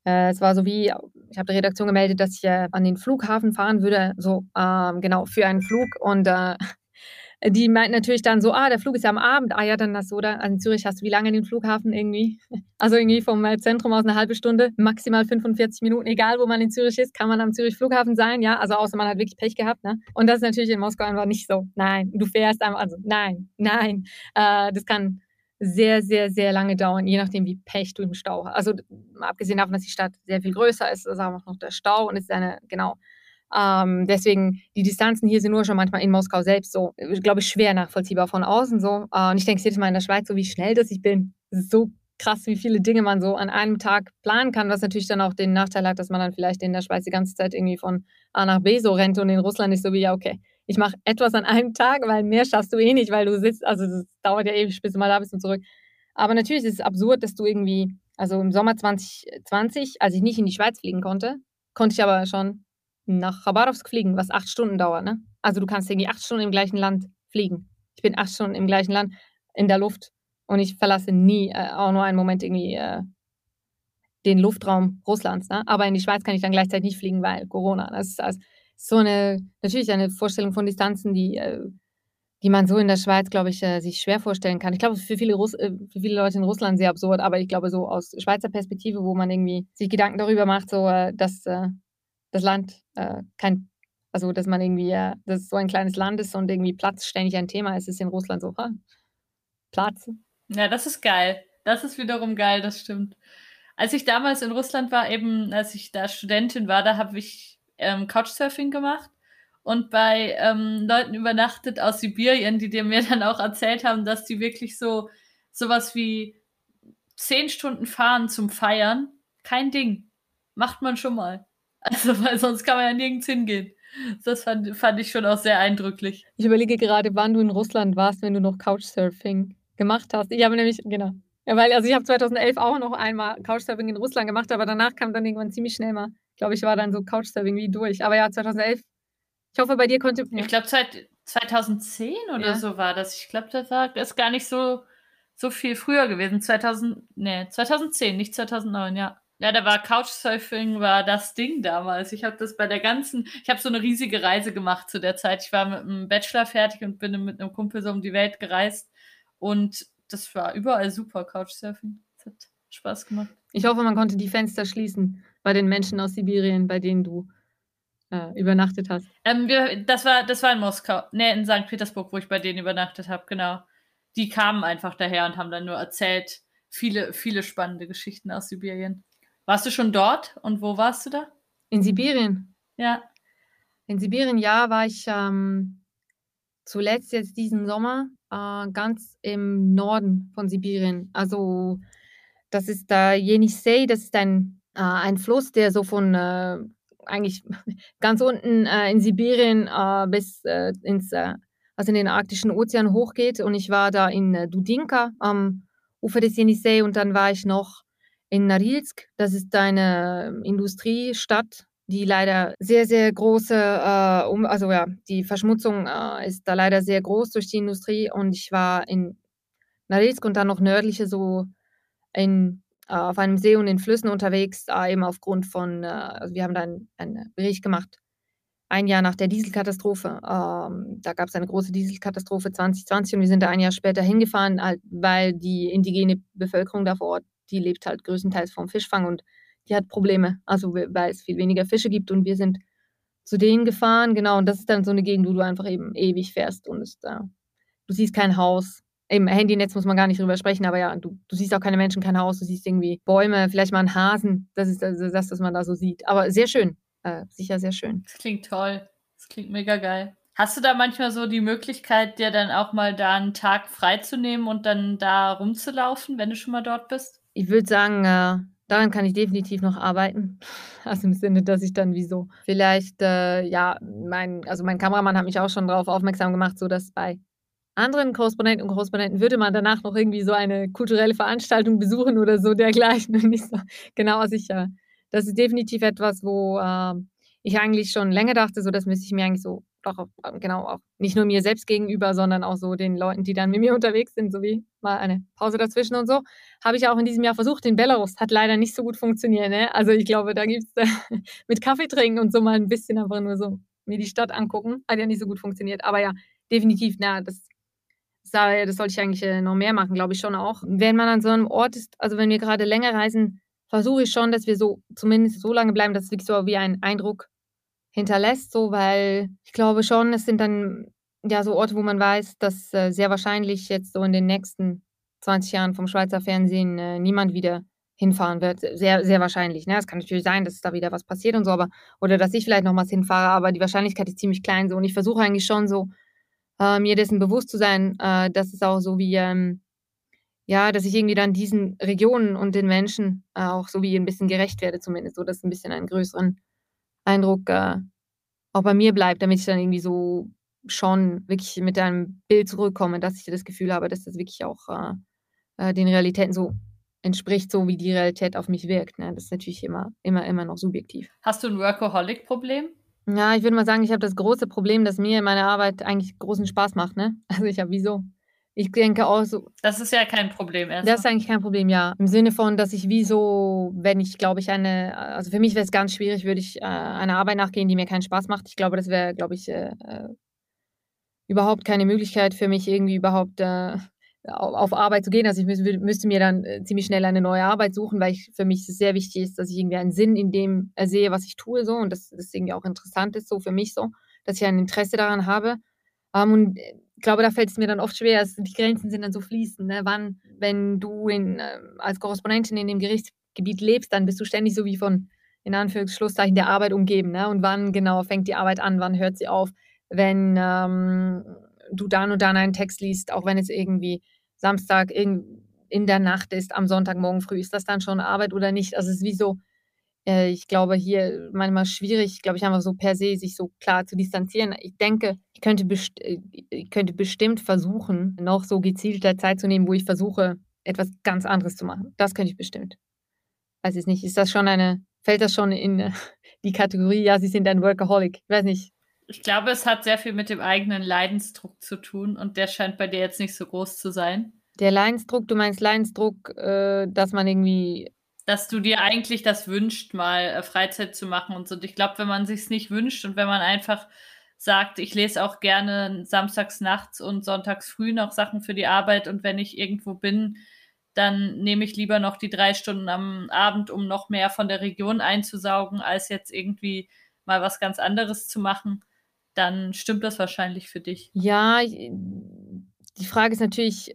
äh, es war so wie, ich habe der Redaktion gemeldet, dass ich äh, an den Flughafen fahren würde, so ähm, genau für einen Flug. Und äh, die meinten natürlich dann so, ah, der Flug ist ja am Abend. Ah ja, dann hast du da, also in Zürich hast du wie lange den Flughafen irgendwie? Also irgendwie vom äh, Zentrum aus eine halbe Stunde, maximal 45 Minuten, egal wo man in Zürich ist, kann man am Zürich Flughafen sein, ja, also außer man hat wirklich Pech gehabt, ne? Und das ist natürlich in Moskau einfach nicht so. Nein, du fährst einfach, also nein, nein, äh, das kann sehr, sehr, sehr lange dauern, je nachdem, wie Pech du im Stau hast. Also abgesehen davon, dass die Stadt sehr viel größer ist, ist einfach noch der Stau und es ist eine, genau, ähm, deswegen, die Distanzen hier sind nur schon manchmal in Moskau selbst so, äh, glaube ich, schwer nachvollziehbar von außen so. Äh, und ich denke jedes Mal in der Schweiz, so wie schnell das ich bin. So krass, wie viele Dinge man so an einem Tag planen kann, was natürlich dann auch den Nachteil hat, dass man dann vielleicht in der Schweiz die ganze Zeit irgendwie von A nach B so rennt und in Russland ist so wie, ja, okay, ich mache etwas an einem Tag, weil mehr schaffst du eh nicht, weil du sitzt, also das dauert ja ewig, bis du mal da bist und zurück. Aber natürlich ist es absurd, dass du irgendwie, also im Sommer 2020, als ich nicht in die Schweiz fliegen konnte, konnte ich aber schon nach Chabarovsk fliegen, was acht Stunden dauert. Ne? Also du kannst irgendwie acht Stunden im gleichen Land fliegen. Ich bin acht Stunden im gleichen Land in der Luft und ich verlasse nie äh, auch nur einen Moment irgendwie äh, den Luftraum Russlands. Ne? Aber in die Schweiz kann ich dann gleichzeitig nicht fliegen, weil Corona. Das ist also so eine, natürlich eine Vorstellung von Distanzen, die, äh, die man so in der Schweiz, glaube ich, äh, sich schwer vorstellen kann. Ich glaube, für viele, Russ äh, für viele Leute in Russland sehr absurd, aber ich glaube, so aus Schweizer Perspektive, wo man irgendwie sich Gedanken darüber macht, so, dass das Land kein, also dass man irgendwie, dass es so ein kleines Land ist und irgendwie Platz ständig ein Thema ist, ist in Russland so, ha, Platz. Ja, das ist geil. Das ist wiederum geil, das stimmt. Als ich damals in Russland war, eben als ich da Studentin war, da habe ich ähm, Couchsurfing gemacht und bei ähm, Leuten übernachtet aus Sibirien, die dir mir dann auch erzählt haben, dass die wirklich so sowas wie zehn Stunden fahren zum Feiern, kein Ding. Macht man schon mal. Also, weil sonst kann man ja nirgends hingehen. Das fand, fand ich schon auch sehr eindrücklich. Ich überlege gerade, wann du in Russland warst, wenn du noch Couchsurfing gemacht hast. Ich habe nämlich, genau. Ja, weil, also ich habe 2011 auch noch einmal Couchsurfing in Russland gemacht, aber danach kam dann irgendwann ziemlich schnell mal, glaube ich, war dann so Couchsurfing wie durch. Aber ja, 2011. Ich hoffe, bei dir konnte. Ja. Ich glaube, 2010 oder ja. so war das. Ich glaube, das war ist gar nicht so, so viel früher gewesen. 2000, nee, 2010, nicht 2009, ja. Ja, da war Couchsurfing war das Ding damals. Ich habe das bei der ganzen, ich habe so eine riesige Reise gemacht zu der Zeit. Ich war mit einem Bachelor fertig und bin mit einem Kumpel so um die Welt gereist und das war überall super Couchsurfing. Das hat Spaß gemacht. Ich hoffe, man konnte die Fenster schließen bei den Menschen aus Sibirien, bei denen du äh, übernachtet hast. Ähm, wir, das war das war in Moskau, ne in St. Petersburg, wo ich bei denen übernachtet habe. Genau. Die kamen einfach daher und haben dann nur erzählt viele viele spannende Geschichten aus Sibirien. Warst du schon dort und wo warst du da? In Sibirien. Ja. In Sibirien, ja, war ich ähm, zuletzt jetzt diesen Sommer äh, ganz im Norden von Sibirien. Also das ist da Jenisei, das ist ein, äh, ein Fluss, der so von äh, eigentlich ganz unten äh, in Sibirien äh, bis äh, ins, also in den arktischen Ozean hochgeht. Und ich war da in Dudinka am Ufer des Jenisei und dann war ich noch in Narilsk. Das ist eine Industriestadt, die leider sehr, sehr große, äh, um, also ja, die Verschmutzung äh, ist da leider sehr groß durch die Industrie. Und ich war in Narilsk und dann noch nördliche, so in, äh, auf einem See und in Flüssen unterwegs, äh, eben aufgrund von, äh, also wir haben da einen, einen Bericht gemacht, ein Jahr nach der Dieselkatastrophe. Ähm, da gab es eine große Dieselkatastrophe 2020 und wir sind da ein Jahr später hingefahren, halt, weil die indigene Bevölkerung da vor Ort die lebt halt größtenteils vom Fischfang und die hat Probleme, also weil es viel weniger Fische gibt und wir sind zu denen gefahren, genau, und das ist dann so eine Gegend, wo du einfach eben ewig fährst und ist da, du siehst kein Haus. Im Handynetz muss man gar nicht drüber sprechen, aber ja, du, du siehst auch keine Menschen, kein Haus, du siehst irgendwie Bäume, vielleicht mal einen Hasen, das ist also das, was man da so sieht. Aber sehr schön, äh, sicher sehr schön. Das klingt toll, das klingt mega geil. Hast du da manchmal so die Möglichkeit, dir dann auch mal da einen Tag freizunehmen und dann da rumzulaufen, wenn du schon mal dort bist? Ich würde sagen, äh, daran kann ich definitiv noch arbeiten. Also im Sinne, dass ich dann wieso vielleicht, äh, ja, mein, also mein Kameramann hat mich auch schon darauf aufmerksam gemacht, so dass bei anderen Korrespondenten und Korrespondenten würde man danach noch irgendwie so eine kulturelle Veranstaltung besuchen oder so dergleichen. Und nicht so genau sicher. Das ist definitiv etwas, wo äh, ich eigentlich schon länger dachte, so das müsste ich mir eigentlich so doch ähm, genau auch nicht nur mir selbst gegenüber, sondern auch so den Leuten, die dann mit mir unterwegs sind, sowie mal eine Pause dazwischen und so, habe ich auch in diesem Jahr versucht. In Belarus hat leider nicht so gut funktioniert. Ne? Also ich glaube, da gibt es äh, mit Kaffee trinken und so mal ein bisschen einfach nur so mir die Stadt angucken. Hat ja nicht so gut funktioniert. Aber ja, definitiv, na, das, das sollte ich eigentlich äh, noch mehr machen, glaube ich schon auch. Wenn man an so einem Ort ist, also wenn wir gerade länger reisen, versuche ich schon, dass wir so zumindest so lange bleiben, dass es wirklich so wie ein Eindruck hinterlässt, so weil ich glaube schon, es sind dann ja so Orte, wo man weiß, dass äh, sehr wahrscheinlich jetzt so in den nächsten 20 Jahren vom Schweizer Fernsehen äh, niemand wieder hinfahren wird. Sehr, sehr wahrscheinlich. Ne? Es kann natürlich sein, dass da wieder was passiert und so, aber oder dass ich vielleicht nochmals hinfahre, aber die Wahrscheinlichkeit ist ziemlich klein so. Und ich versuche eigentlich schon so, äh, mir dessen bewusst zu sein, äh, dass es auch so wie, ähm, ja, dass ich irgendwie dann diesen Regionen und den Menschen äh, auch so wie ein bisschen gerecht werde, zumindest, so dass ein bisschen einen größeren Eindruck äh, auch bei mir bleibt, damit ich dann irgendwie so schon wirklich mit einem Bild zurückkomme, dass ich das Gefühl habe, dass das wirklich auch äh, äh, den Realitäten so entspricht, so wie die Realität auf mich wirkt. Ne? Das ist natürlich immer, immer, immer noch subjektiv. Hast du ein Workaholic-Problem? Ja, ich würde mal sagen, ich habe das große Problem, dass mir meine Arbeit eigentlich großen Spaß macht. Ne? Also ich habe wieso ich denke auch so. Das ist ja kein Problem erstmal. Das ist eigentlich kein Problem, ja. Im Sinne von, dass ich wie so, wenn ich, glaube ich, eine, also für mich wäre es ganz schwierig, würde ich äh, einer Arbeit nachgehen, die mir keinen Spaß macht. Ich glaube, das wäre, glaube ich, äh, äh, überhaupt keine Möglichkeit für mich, irgendwie überhaupt äh, auf Arbeit zu gehen. Also ich müsste, mir dann äh, ziemlich schnell eine neue Arbeit suchen, weil ich, für mich sehr wichtig ist, dass ich irgendwie einen Sinn in dem sehe, was ich tue, so und dass das irgendwie auch interessant ist, so für mich so, dass ich ein Interesse daran habe. Um, ähm, und äh, ich glaube, da fällt es mir dann oft schwer, also die Grenzen sind dann so fließend. Ne? Wann, wenn du in, äh, als Korrespondentin in dem Gerichtsgebiet lebst, dann bist du ständig so wie von, in Anführungsschlusszeichen, der Arbeit umgeben. Ne? Und wann genau fängt die Arbeit an, wann hört sie auf? Wenn ähm, du dann und dann einen Text liest, auch wenn es irgendwie Samstag in, in der Nacht ist, am Sonntagmorgen früh, ist das dann schon Arbeit oder nicht? Also es ist wie so, äh, ich glaube, hier manchmal schwierig, glaube ich, einfach so per se sich so klar zu distanzieren. Ich denke, ich könnte, best äh, ich könnte bestimmt versuchen, noch so gezielter Zeit zu nehmen, wo ich versuche, etwas ganz anderes zu machen. Das könnte ich bestimmt. Weiß ich nicht, ist das schon eine, fällt das schon in die Kategorie, ja, Sie sind ein Workaholic? Ich weiß nicht. Ich glaube, es hat sehr viel mit dem eigenen Leidensdruck zu tun und der scheint bei dir jetzt nicht so groß zu sein. Der Leidensdruck, du meinst Leidensdruck, äh, dass man irgendwie dass du dir eigentlich das wünscht, mal äh, Freizeit zu machen und so. Und ich glaube, wenn man sich nicht wünscht und wenn man einfach sagt, ich lese auch gerne samstags nachts und sonntags früh noch Sachen für die Arbeit und wenn ich irgendwo bin, dann nehme ich lieber noch die drei Stunden am Abend, um noch mehr von der Region einzusaugen, als jetzt irgendwie mal was ganz anderes zu machen, dann stimmt das wahrscheinlich für dich. Ja, die Frage ist natürlich,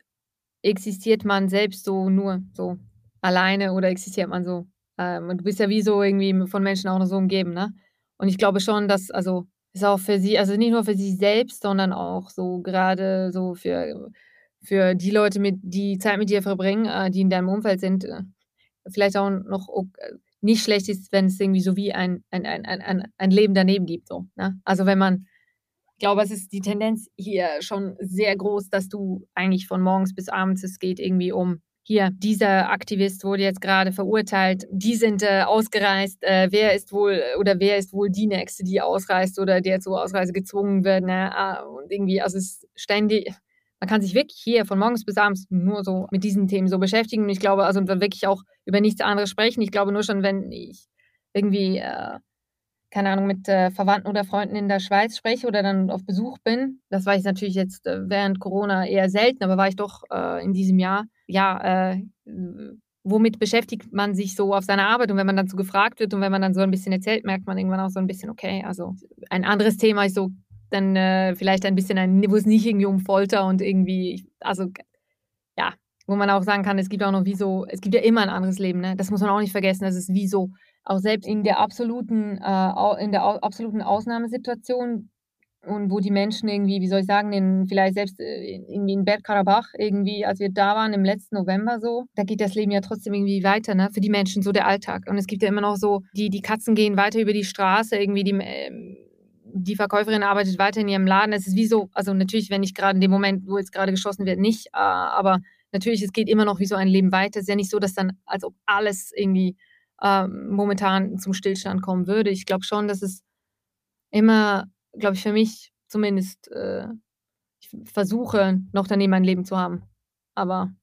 existiert man selbst so nur so? alleine oder existiert man so? Ähm, und du bist ja wie so irgendwie von Menschen auch noch so umgeben, ne? Und ich glaube schon, dass, also, ist auch für sie, also nicht nur für sie selbst, sondern auch so gerade so für, für die Leute, mit, die Zeit mit dir verbringen, äh, die in deinem Umfeld sind, äh, vielleicht auch noch äh, nicht schlecht ist, wenn es irgendwie so wie ein, ein, ein, ein, ein Leben daneben gibt. So, ne? Also wenn man, glaube, es ist die Tendenz hier schon sehr groß, dass du eigentlich von morgens bis abends, es geht irgendwie um hier, dieser Aktivist wurde jetzt gerade verurteilt, die sind äh, ausgereist, äh, wer ist wohl oder wer ist wohl die Nächste, die ausreist oder der zur Ausreise gezwungen wird. Ne? Ah, und irgendwie, also es ist ständig, man kann sich wirklich hier von morgens bis abends nur so mit diesen Themen so beschäftigen. Und ich glaube, also wirklich auch über nichts anderes sprechen. Ich glaube nur schon, wenn ich irgendwie äh, keine Ahnung, mit äh, Verwandten oder Freunden in der Schweiz spreche oder dann auf Besuch bin. Das war ich natürlich jetzt äh, während Corona eher selten, aber war ich doch äh, in diesem Jahr. Ja, äh, womit beschäftigt man sich so auf seiner Arbeit? Und wenn man dann so gefragt wird und wenn man dann so ein bisschen erzählt, merkt man irgendwann auch so ein bisschen, okay, also ein anderes Thema ist so dann äh, vielleicht ein bisschen ein, wo es nicht irgendwie um Folter und irgendwie, also ja, wo man auch sagen kann, es gibt auch noch wie so, es gibt ja immer ein anderes Leben, ne? Das muss man auch nicht vergessen, das ist wie so auch selbst in der absoluten, äh, in der absoluten Ausnahmesituation und wo die Menschen irgendwie, wie soll ich sagen, in, vielleicht selbst äh, irgendwie in Bergkarabach irgendwie, als wir da waren im letzten November so, da geht das Leben ja trotzdem irgendwie weiter, ne? Für die Menschen so der Alltag. Und es gibt ja immer noch so, die, die Katzen gehen weiter über die Straße, irgendwie die, äh, die Verkäuferin arbeitet weiter in ihrem Laden. Es ist wie so, also natürlich, wenn nicht gerade in dem Moment, wo jetzt gerade geschossen wird, nicht, äh, aber natürlich, es geht immer noch wie so ein Leben weiter. Es ist ja nicht so, dass dann, als ob alles irgendwie äh, momentan zum Stillstand kommen würde. Ich glaube schon, dass es immer, glaube ich, für mich zumindest, äh, ich versuche, noch daneben ein Leben zu haben. Aber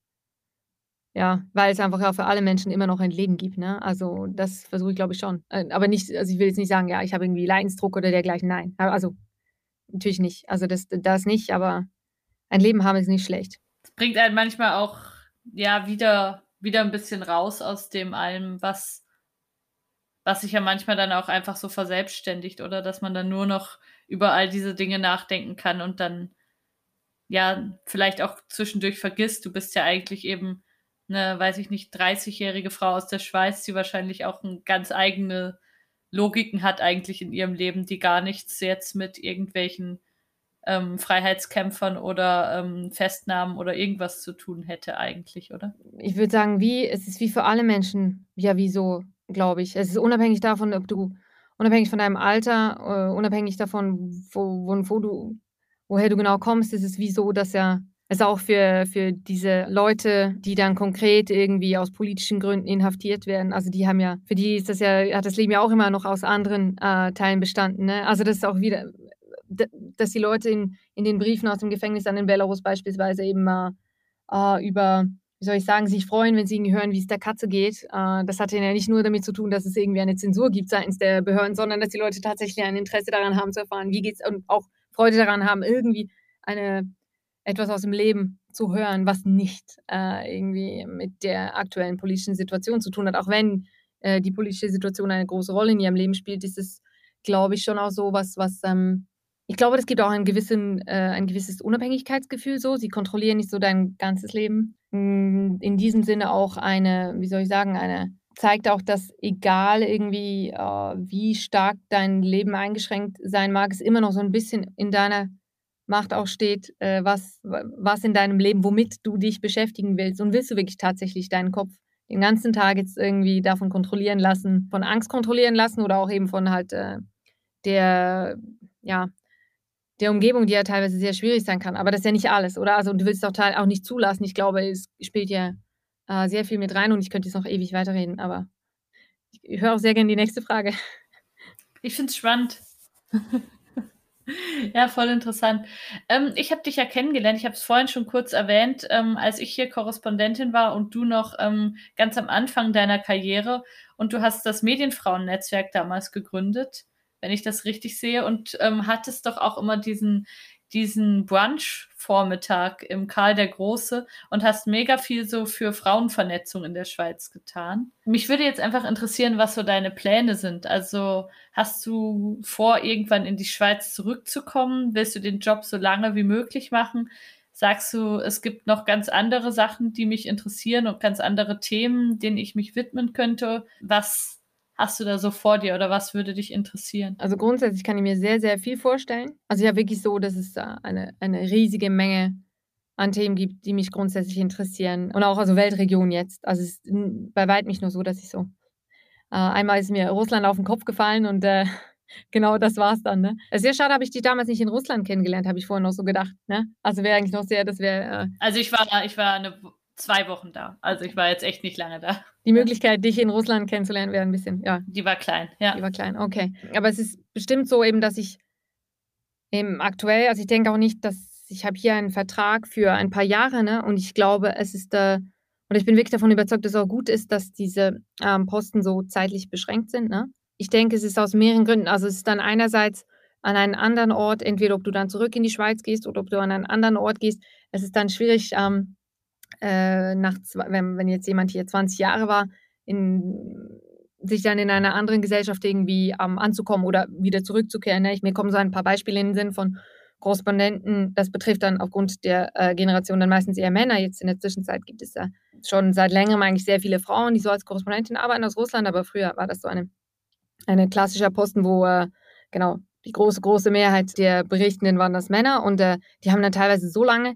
ja, weil es einfach ja für alle Menschen immer noch ein Leben gibt. Ne? Also das versuche ich, glaube ich, schon. Äh, aber nicht, also ich will jetzt nicht sagen, ja, ich habe irgendwie Leidensdruck oder dergleichen. Nein. Also natürlich nicht. Also das, das nicht, aber ein Leben haben ist nicht schlecht. Es bringt einen manchmal auch ja wieder, wieder ein bisschen raus aus dem allem, was was sich ja manchmal dann auch einfach so verselbstständigt oder dass man dann nur noch über all diese Dinge nachdenken kann und dann ja vielleicht auch zwischendurch vergisst, du bist ja eigentlich eben eine, weiß ich nicht, 30-jährige Frau aus der Schweiz, die wahrscheinlich auch eine ganz eigene Logiken hat eigentlich in ihrem Leben, die gar nichts jetzt mit irgendwelchen ähm, Freiheitskämpfern oder ähm, Festnahmen oder irgendwas zu tun hätte eigentlich, oder? Ich würde sagen, wie, es ist wie für alle Menschen, ja, wie so glaube ich. Es ist unabhängig davon, ob du, unabhängig von deinem Alter, äh, unabhängig davon, wo, wo, wo, du, woher du genau kommst, ist es wie so, dass ja es auch für, für diese Leute, die dann konkret irgendwie aus politischen Gründen inhaftiert werden, also die haben ja, für die ist das ja, hat das Leben ja auch immer noch aus anderen äh, Teilen bestanden. Ne? Also das ist auch wieder, dass die Leute in, in den Briefen aus dem Gefängnis an den Belarus beispielsweise eben mal äh, über wie soll ich sagen, sich freuen, wenn sie irgendwie hören, wie es der Katze geht. Äh, das hat ja nicht nur damit zu tun, dass es irgendwie eine Zensur gibt seitens der Behörden, sondern dass die Leute tatsächlich ein Interesse daran haben zu erfahren, wie geht's und auch Freude daran haben, irgendwie eine etwas aus dem Leben zu hören, was nicht äh, irgendwie mit der aktuellen politischen Situation zu tun hat. Auch wenn äh, die politische Situation eine große Rolle in ihrem Leben spielt, ist es, glaube ich, schon auch so was, was ähm, ich glaube, das gibt auch einen gewissen, äh, ein gewisses Unabhängigkeitsgefühl so. Sie kontrollieren nicht so dein ganzes Leben. Hm, in diesem Sinne auch eine, wie soll ich sagen, eine zeigt auch, dass egal irgendwie, äh, wie stark dein Leben eingeschränkt sein mag, es immer noch so ein bisschen in deiner Macht auch steht, äh, was, was in deinem Leben, womit du dich beschäftigen willst. Und willst du wirklich tatsächlich deinen Kopf den ganzen Tag jetzt irgendwie davon kontrollieren lassen, von Angst kontrollieren lassen oder auch eben von halt äh, der, ja, der Umgebung, die ja teilweise sehr schwierig sein kann. Aber das ist ja nicht alles, oder? Also du willst es auch, auch nicht zulassen. Ich glaube, es spielt ja äh, sehr viel mit rein und ich könnte jetzt noch ewig weiterreden, aber ich höre auch sehr gerne die nächste Frage. Ich finde es spannend. ja, voll interessant. Ähm, ich habe dich ja kennengelernt, ich habe es vorhin schon kurz erwähnt, ähm, als ich hier Korrespondentin war und du noch ähm, ganz am Anfang deiner Karriere und du hast das Medienfrauennetzwerk damals gegründet wenn ich das richtig sehe, und ähm, hattest doch auch immer diesen, diesen Brunch-Vormittag im Karl der Große und hast mega viel so für Frauenvernetzung in der Schweiz getan. Mich würde jetzt einfach interessieren, was so deine Pläne sind. Also hast du vor, irgendwann in die Schweiz zurückzukommen? Willst du den Job so lange wie möglich machen? Sagst du, es gibt noch ganz andere Sachen, die mich interessieren und ganz andere Themen, denen ich mich widmen könnte? Was hast du da so vor dir oder was würde dich interessieren? Also grundsätzlich kann ich mir sehr, sehr viel vorstellen. Also ja, wirklich so, dass es da eine, eine riesige Menge an Themen gibt, die mich grundsätzlich interessieren. Und auch also Weltregion jetzt. Also es ist bei weitem nicht nur so, dass ich so. Äh, einmal ist mir Russland auf den Kopf gefallen und äh, genau das war es dann. Ne? Sehr schade, habe ich dich damals nicht in Russland kennengelernt, habe ich vorhin noch so gedacht. Ne? Also wäre eigentlich noch sehr, das wäre. Äh, also ich war, ich war eine zwei Wochen da. Also ich war jetzt echt nicht lange da. Die Möglichkeit, dich in Russland kennenzulernen, wäre ein bisschen, ja. Die war klein, ja. Die war klein, okay. Aber es ist bestimmt so eben, dass ich eben aktuell, also ich denke auch nicht, dass ich habe hier einen Vertrag für ein paar Jahre, ne? Und ich glaube, es ist, äh, und ich bin wirklich davon überzeugt, dass es auch gut ist, dass diese ähm, Posten so zeitlich beschränkt sind, ne? Ich denke, es ist aus mehreren Gründen. Also es ist dann einerseits an einen anderen Ort, entweder ob du dann zurück in die Schweiz gehst oder ob du an einen anderen Ort gehst. Es ist dann schwierig, ähm, äh, nach, wenn, wenn jetzt jemand hier 20 Jahre war, in, sich dann in einer anderen Gesellschaft irgendwie ähm, anzukommen oder wieder zurückzukehren. Ne? Ich, mir kommen so ein paar Beispiele in den Sinn von Korrespondenten. Das betrifft dann aufgrund der äh, Generation dann meistens eher Männer. Jetzt in der Zwischenzeit gibt es ja schon seit längerem eigentlich sehr viele Frauen, die so als Korrespondentin arbeiten aus Russland, aber früher war das so eine, eine klassischer Posten, wo äh, genau die große, große Mehrheit der Berichtenden waren das Männer und äh, die haben dann teilweise so lange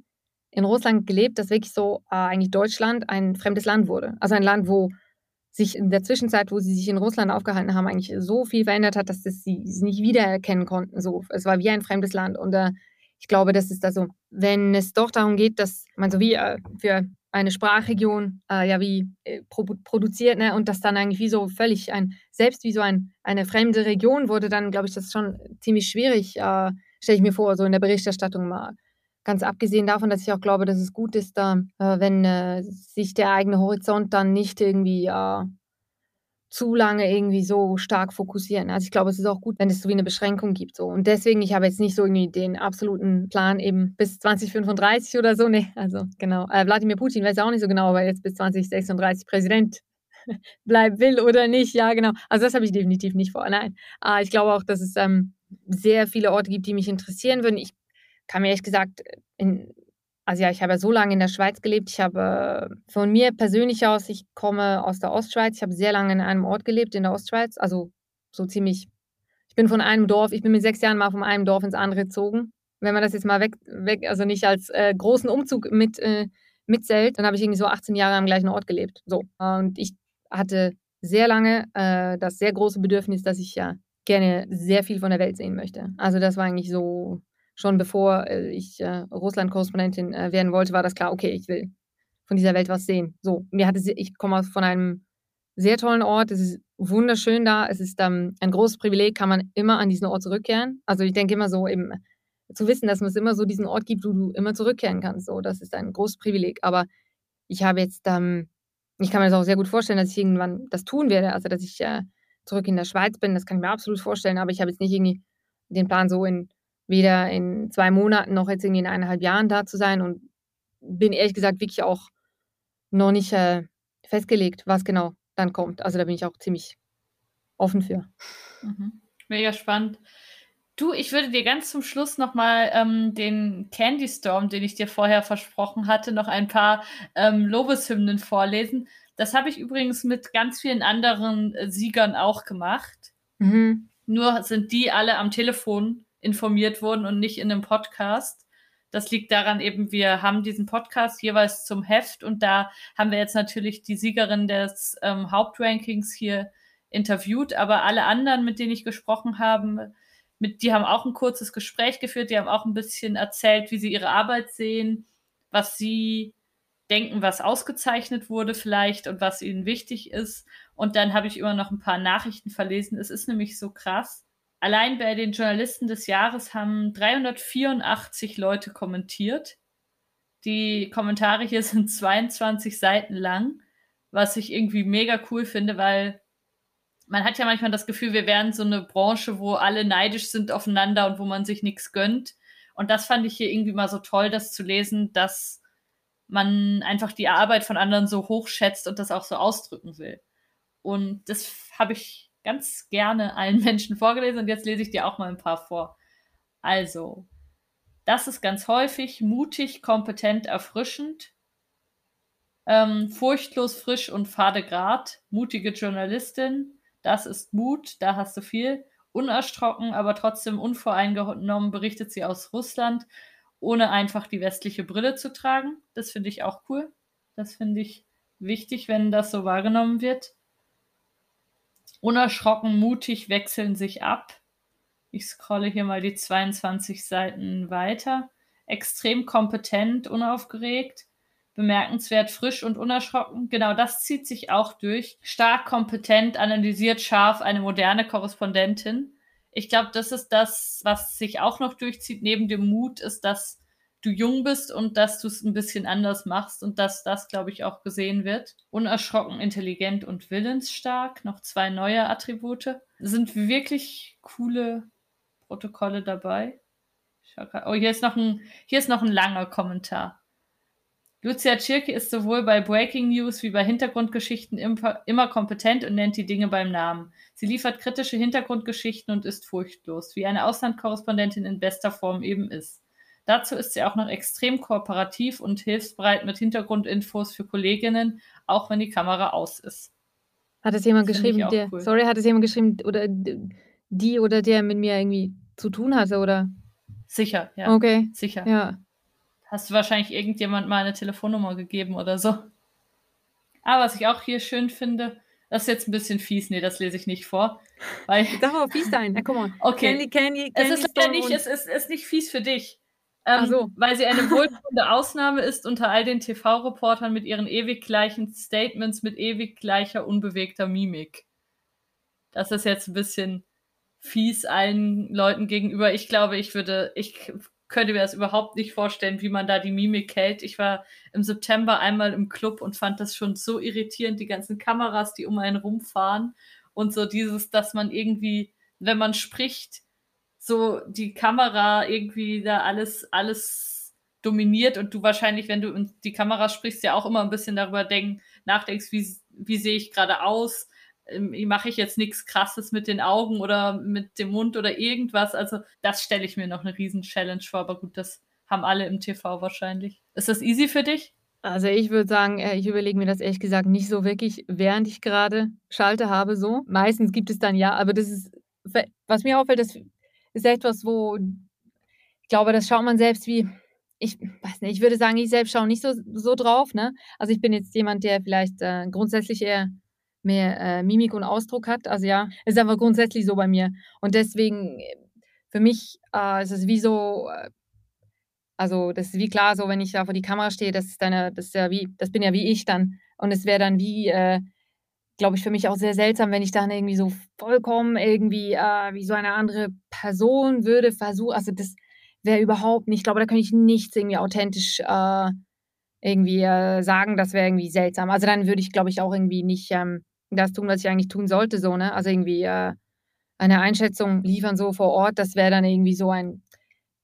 in Russland gelebt, dass wirklich so äh, eigentlich Deutschland ein fremdes Land wurde. Also ein Land, wo sich in der Zwischenzeit, wo sie sich in Russland aufgehalten haben, eigentlich so viel verändert hat, dass das sie es nicht wiedererkennen konnten. So, es war wie ein fremdes Land. Und äh, ich glaube, das ist also, wenn es doch darum geht, dass man so wie äh, für eine Sprachregion äh, ja wie äh, pro produziert ne, und das dann eigentlich wie so völlig ein, selbst wie so ein, eine fremde Region wurde, dann glaube ich, das schon ziemlich schwierig, äh, stelle ich mir vor, so in der Berichterstattung mal Ganz abgesehen davon, dass ich auch glaube, dass es gut ist, da, äh, wenn äh, sich der eigene Horizont dann nicht irgendwie äh, zu lange irgendwie so stark fokussieren. Also ich glaube, es ist auch gut, wenn es so wie eine Beschränkung gibt. So. Und deswegen, ich habe jetzt nicht so irgendwie den absoluten Plan eben bis 2035 oder so. Nee, also genau. Äh, Wladimir Putin weiß auch nicht so genau, ob er jetzt bis 2036 Präsident bleiben will oder nicht. Ja, genau. Also das habe ich definitiv nicht vor. Nein. Äh, ich glaube auch, dass es ähm, sehr viele Orte gibt, die mich interessieren würden. Ich kann mir ehrlich gesagt, in, also ja, ich habe ja so lange in der Schweiz gelebt. Ich habe von mir persönlich aus, ich komme aus der Ostschweiz. Ich habe sehr lange in einem Ort gelebt, in der Ostschweiz. Also so ziemlich, ich bin von einem Dorf, ich bin mit sechs Jahren mal von einem Dorf ins andere gezogen. Wenn man das jetzt mal weg, weg also nicht als äh, großen Umzug mit, äh, mitzählt, dann habe ich irgendwie so 18 Jahre am gleichen Ort gelebt. So. Und ich hatte sehr lange äh, das sehr große Bedürfnis, dass ich ja gerne sehr viel von der Welt sehen möchte. Also das war eigentlich so schon bevor äh, ich äh, Russland-Korrespondentin äh, werden wollte, war das klar, okay, ich will von dieser Welt was sehen. So, mir hatte ich komme von einem sehr tollen Ort, es ist wunderschön da, es ist ähm, ein großes Privileg, kann man immer an diesen Ort zurückkehren. Also ich denke immer so, eben zu wissen, dass es immer so diesen Ort gibt, wo du immer zurückkehren kannst. So, das ist ein großes Privileg. Aber ich habe jetzt, ähm, ich kann mir das auch sehr gut vorstellen, dass ich irgendwann das tun werde, also dass ich äh, zurück in der Schweiz bin, das kann ich mir absolut vorstellen, aber ich habe jetzt nicht irgendwie den Plan so in weder in zwei Monaten noch jetzt irgendwie in eineinhalb Jahren da zu sein und bin ehrlich gesagt wirklich auch noch nicht äh, festgelegt, was genau dann kommt. Also da bin ich auch ziemlich offen für. Mhm. Mega spannend. Du, ich würde dir ganz zum Schluss nochmal ähm, den Candy Storm, den ich dir vorher versprochen hatte, noch ein paar ähm, Lobeshymnen vorlesen. Das habe ich übrigens mit ganz vielen anderen äh, Siegern auch gemacht. Mhm. Nur sind die alle am Telefon informiert wurden und nicht in einem Podcast. Das liegt daran eben, wir haben diesen Podcast jeweils zum Heft und da haben wir jetzt natürlich die Siegerin des ähm, Hauptrankings hier interviewt, aber alle anderen, mit denen ich gesprochen habe, mit, die haben auch ein kurzes Gespräch geführt, die haben auch ein bisschen erzählt, wie sie ihre Arbeit sehen, was sie denken, was ausgezeichnet wurde vielleicht und was ihnen wichtig ist. Und dann habe ich immer noch ein paar Nachrichten verlesen. Es ist nämlich so krass. Allein bei den Journalisten des Jahres haben 384 Leute kommentiert. Die Kommentare hier sind 22 Seiten lang, was ich irgendwie mega cool finde, weil man hat ja manchmal das Gefühl, wir wären so eine Branche, wo alle neidisch sind aufeinander und wo man sich nichts gönnt. Und das fand ich hier irgendwie mal so toll, das zu lesen, dass man einfach die Arbeit von anderen so hoch schätzt und das auch so ausdrücken will. Und das habe ich ganz gerne allen Menschen vorgelesen und jetzt lese ich dir auch mal ein paar vor. Also, das ist ganz häufig mutig, kompetent, erfrischend, ähm, furchtlos, frisch und fade Grad, mutige Journalistin, das ist Mut, da hast du viel, unerschrocken, aber trotzdem unvoreingenommen berichtet sie aus Russland ohne einfach die westliche Brille zu tragen. Das finde ich auch cool. Das finde ich wichtig, wenn das so wahrgenommen wird. Unerschrocken, mutig wechseln sich ab. Ich scrolle hier mal die 22 Seiten weiter. Extrem kompetent, unaufgeregt, bemerkenswert frisch und unerschrocken. Genau das zieht sich auch durch. Stark kompetent, analysiert scharf, eine moderne Korrespondentin ich glaube, das ist das, was sich auch noch durchzieht, neben dem Mut, ist, dass du jung bist und dass du es ein bisschen anders machst und dass das, glaube ich, auch gesehen wird. Unerschrocken, intelligent und willensstark, noch zwei neue Attribute. Sind wirklich coole Protokolle dabei. Oh, hier ist noch ein, hier ist noch ein langer Kommentar. Lucia Tschirke ist sowohl bei Breaking News wie bei Hintergrundgeschichten immer kompetent und nennt die Dinge beim Namen. Sie liefert kritische Hintergrundgeschichten und ist furchtlos, wie eine Auslandkorrespondentin in bester Form eben ist. Dazu ist sie auch noch extrem kooperativ und hilfsbereit mit Hintergrundinfos für Kolleginnen, auch wenn die Kamera aus ist. Hat es jemand geschrieben, der, cool. sorry, hat es jemand geschrieben, oder die oder der mit mir irgendwie zu tun hatte, oder? Sicher, ja. Okay. Sicher. Ja. Hast du wahrscheinlich irgendjemand mal eine Telefonnummer gegeben oder so. Aber was ich auch hier schön finde, das ist jetzt ein bisschen fies. Nee, das lese ich nicht vor. Weil Darf auch fies sein. Na, komm mal. Okay. Candy, Candy, Candy es ist leider nicht, es ist, ist nicht fies für dich. Ähm, so. Weil sie eine wohltuende Ausnahme ist unter all den TV-Reportern mit ihren ewig gleichen Statements, mit ewig gleicher unbewegter Mimik. Das ist jetzt ein bisschen fies allen Leuten gegenüber. Ich glaube, ich würde, ich könnte mir das überhaupt nicht vorstellen, wie man da die Mimik hält. Ich war im September einmal im Club und fand das schon so irritierend, die ganzen Kameras, die um einen rumfahren und so dieses, dass man irgendwie, wenn man spricht, so die Kamera irgendwie da alles, alles dominiert und du wahrscheinlich, wenn du die Kamera sprichst, ja auch immer ein bisschen darüber denken, nachdenkst, wie, wie sehe ich gerade aus, ähm, mache ich jetzt nichts Krasses mit den Augen oder mit dem Mund oder irgendwas. Also das stelle ich mir noch eine riesen Challenge vor, aber gut, das haben alle im TV wahrscheinlich. Ist das easy für dich? Also ich würde sagen, äh, ich überlege mir das ehrlich gesagt nicht so wirklich, während ich gerade Schalte habe so. Meistens gibt es dann ja, aber das ist, was mir auffällt, das ist etwas, wo ich glaube, das schaut man selbst wie, ich weiß nicht, ich würde sagen, ich selbst schaue nicht so, so drauf. Ne? Also ich bin jetzt jemand, der vielleicht äh, grundsätzlich eher mehr äh, Mimik und Ausdruck hat. Also ja, ist einfach grundsätzlich so bei mir. Und deswegen, für mich äh, ist es wie so, äh, also das ist wie klar, so wenn ich da vor die Kamera stehe, das ist dann, das ist ja wie, das bin ja wie ich dann. Und es wäre dann wie, äh, glaube ich, für mich auch sehr seltsam, wenn ich dann irgendwie so vollkommen irgendwie äh, wie so eine andere Person würde versuchen. Also das wäre überhaupt nicht, ich glaube, da könnte ich nichts irgendwie authentisch äh, irgendwie äh, sagen, das wäre irgendwie seltsam. Also dann würde ich, glaube ich, auch irgendwie nicht ähm, das tun, was ich eigentlich tun sollte, so, ne? Also irgendwie äh, eine Einschätzung liefern so vor Ort, das wäre dann irgendwie so ein,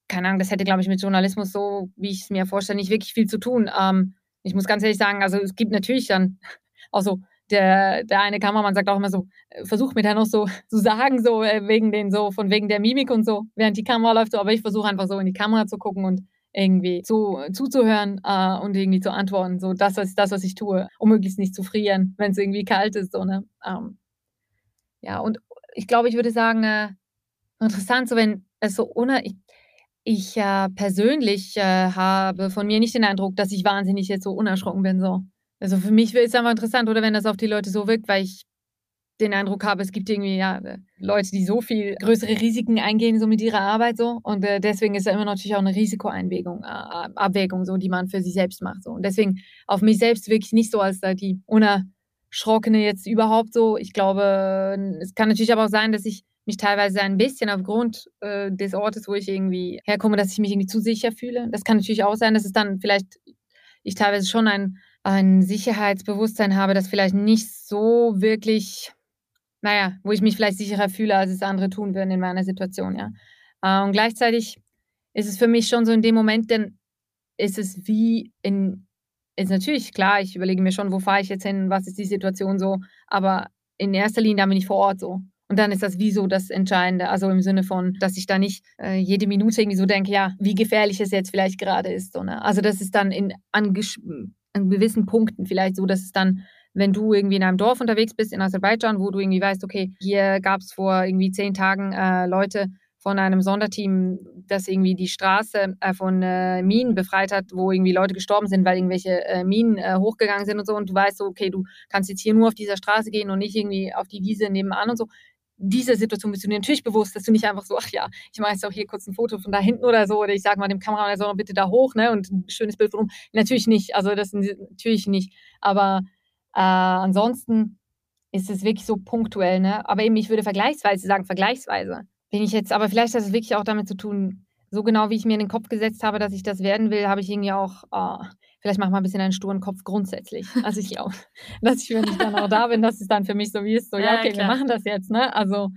keine Ahnung, das hätte, glaube ich, mit Journalismus so, wie ich es mir vorstelle, nicht wirklich viel zu tun. Ähm, ich muss ganz ehrlich sagen, also es gibt natürlich dann auch so, der, der eine Kameramann sagt auch immer so, äh, versuch mir da noch so zu sagen, so äh, wegen den so, von wegen der Mimik und so, während die Kamera läuft, so, aber ich versuche einfach so in die Kamera zu gucken und irgendwie zu, zuzuhören äh, und irgendwie zu antworten. So, das ist das, was ich tue, um möglichst nicht zu frieren, wenn es irgendwie kalt ist. So, ne? Ähm, ja, und ich glaube, ich würde sagen, äh, interessant, so wenn es so ohne, ich, ich äh, persönlich äh, habe von mir nicht den Eindruck, dass ich wahnsinnig jetzt so unerschrocken bin. So. Also für mich ist es einfach interessant, oder wenn das auf die Leute so wirkt, weil ich den Eindruck habe, es gibt irgendwie ja Leute, die so viel größere Risiken eingehen, so mit ihrer Arbeit so. Und äh, deswegen ist da immer natürlich auch eine Risikoeinwägung, äh, Abwägung, so, die man für sich selbst macht. So. Und deswegen auf mich selbst wirklich nicht so als da die Unerschrockene jetzt überhaupt so. Ich glaube, es kann natürlich aber auch sein, dass ich mich teilweise ein bisschen aufgrund äh, des Ortes, wo ich irgendwie herkomme, dass ich mich irgendwie zu sicher fühle. Das kann natürlich auch sein, dass es dann vielleicht ich teilweise schon ein, ein Sicherheitsbewusstsein habe, das vielleicht nicht so wirklich naja, wo ich mich vielleicht sicherer fühle, als es andere tun würden in meiner Situation, ja. Äh, und gleichzeitig ist es für mich schon so in dem Moment, denn ist es wie in, ist natürlich klar, ich überlege mir schon, wo fahre ich jetzt hin, was ist die Situation so, aber in erster Linie da bin ich vor Ort so. Und dann ist das wie so das Entscheidende, also im Sinne von, dass ich da nicht äh, jede Minute irgendwie so denke, ja, wie gefährlich es jetzt vielleicht gerade ist. So, ne? Also das ist dann in, an, gewissen Punkten vielleicht so, dass es dann wenn du irgendwie in einem Dorf unterwegs bist in Aserbaidschan, wo du irgendwie weißt, okay, hier gab es vor irgendwie zehn Tagen äh, Leute von einem Sonderteam, das irgendwie die Straße äh, von äh, Minen befreit hat, wo irgendwie Leute gestorben sind, weil irgendwelche äh, Minen äh, hochgegangen sind und so. Und du weißt so, okay, du kannst jetzt hier nur auf dieser Straße gehen und nicht irgendwie auf die Wiese nebenan und so Diese Situation bist du dir natürlich bewusst, dass du nicht einfach so, ach ja, ich mache jetzt auch hier kurz ein Foto von da hinten oder so, oder ich sage mal dem Kameramann, er soll bitte da hoch, ne, und ein schönes Bild von oben. Natürlich nicht, also das natürlich nicht, aber äh, ansonsten ist es wirklich so punktuell, ne? Aber eben, ich würde vergleichsweise sagen, vergleichsweise. Bin ich jetzt, aber vielleicht hat es wirklich auch damit zu tun, so genau wie ich mir in den Kopf gesetzt habe, dass ich das werden will, habe ich irgendwie auch, oh, vielleicht mache ich mal ein bisschen einen sturen Kopf grundsätzlich. Also ich glaube, dass ich, wenn ich dann auch da bin, dass es dann für mich so wie ist, so, ja, okay, ja, wir machen das jetzt, ne? Also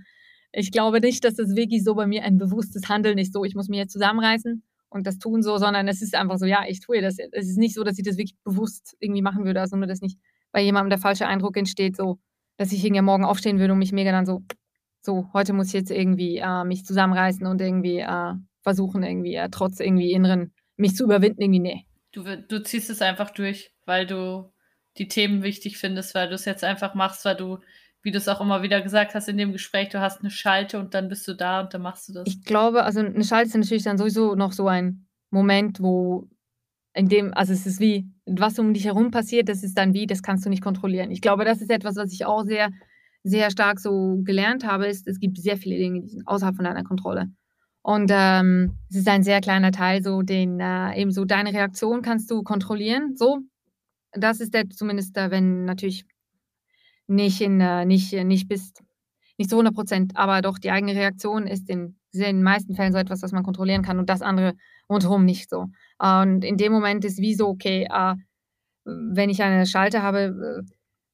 ich glaube nicht, dass es wirklich so bei mir ein bewusstes Handeln ist, so, ich muss mich jetzt zusammenreißen und das tun so, sondern es ist einfach so, ja, ich tue das. Es ist nicht so, dass ich das wirklich bewusst irgendwie machen würde, also nur das nicht bei jemandem der falsche Eindruck entsteht, so, dass ich irgendwie morgen aufstehen würde und mich mega dann so, so, heute muss ich jetzt irgendwie äh, mich zusammenreißen und irgendwie äh, versuchen, irgendwie äh, trotz irgendwie inneren, mich zu überwinden, irgendwie, nee. Du, du ziehst es einfach durch, weil du die Themen wichtig findest, weil du es jetzt einfach machst, weil du, wie du es auch immer wieder gesagt hast in dem Gespräch, du hast eine Schalte und dann bist du da und dann machst du das. Ich glaube, also eine Schalte ist natürlich dann sowieso noch so ein Moment, wo in dem, also es ist wie, was um dich herum passiert, das ist dann wie, das kannst du nicht kontrollieren. Ich glaube, das ist etwas, was ich auch sehr, sehr stark so gelernt habe, ist, es gibt sehr viele Dinge, die sind außerhalb von deiner Kontrolle. Und ähm, es ist ein sehr kleiner Teil, so den äh, eben so deine Reaktion kannst du kontrollieren. So, das ist der zumindest, äh, wenn natürlich nicht in äh, nicht nicht bist, nicht zu 100 Prozent, aber doch die eigene Reaktion ist in, in den meisten Fällen so etwas, was man kontrollieren kann und das andere rundherum nicht so. Und in dem Moment ist wie so, okay, äh, wenn ich eine Schalte habe, äh,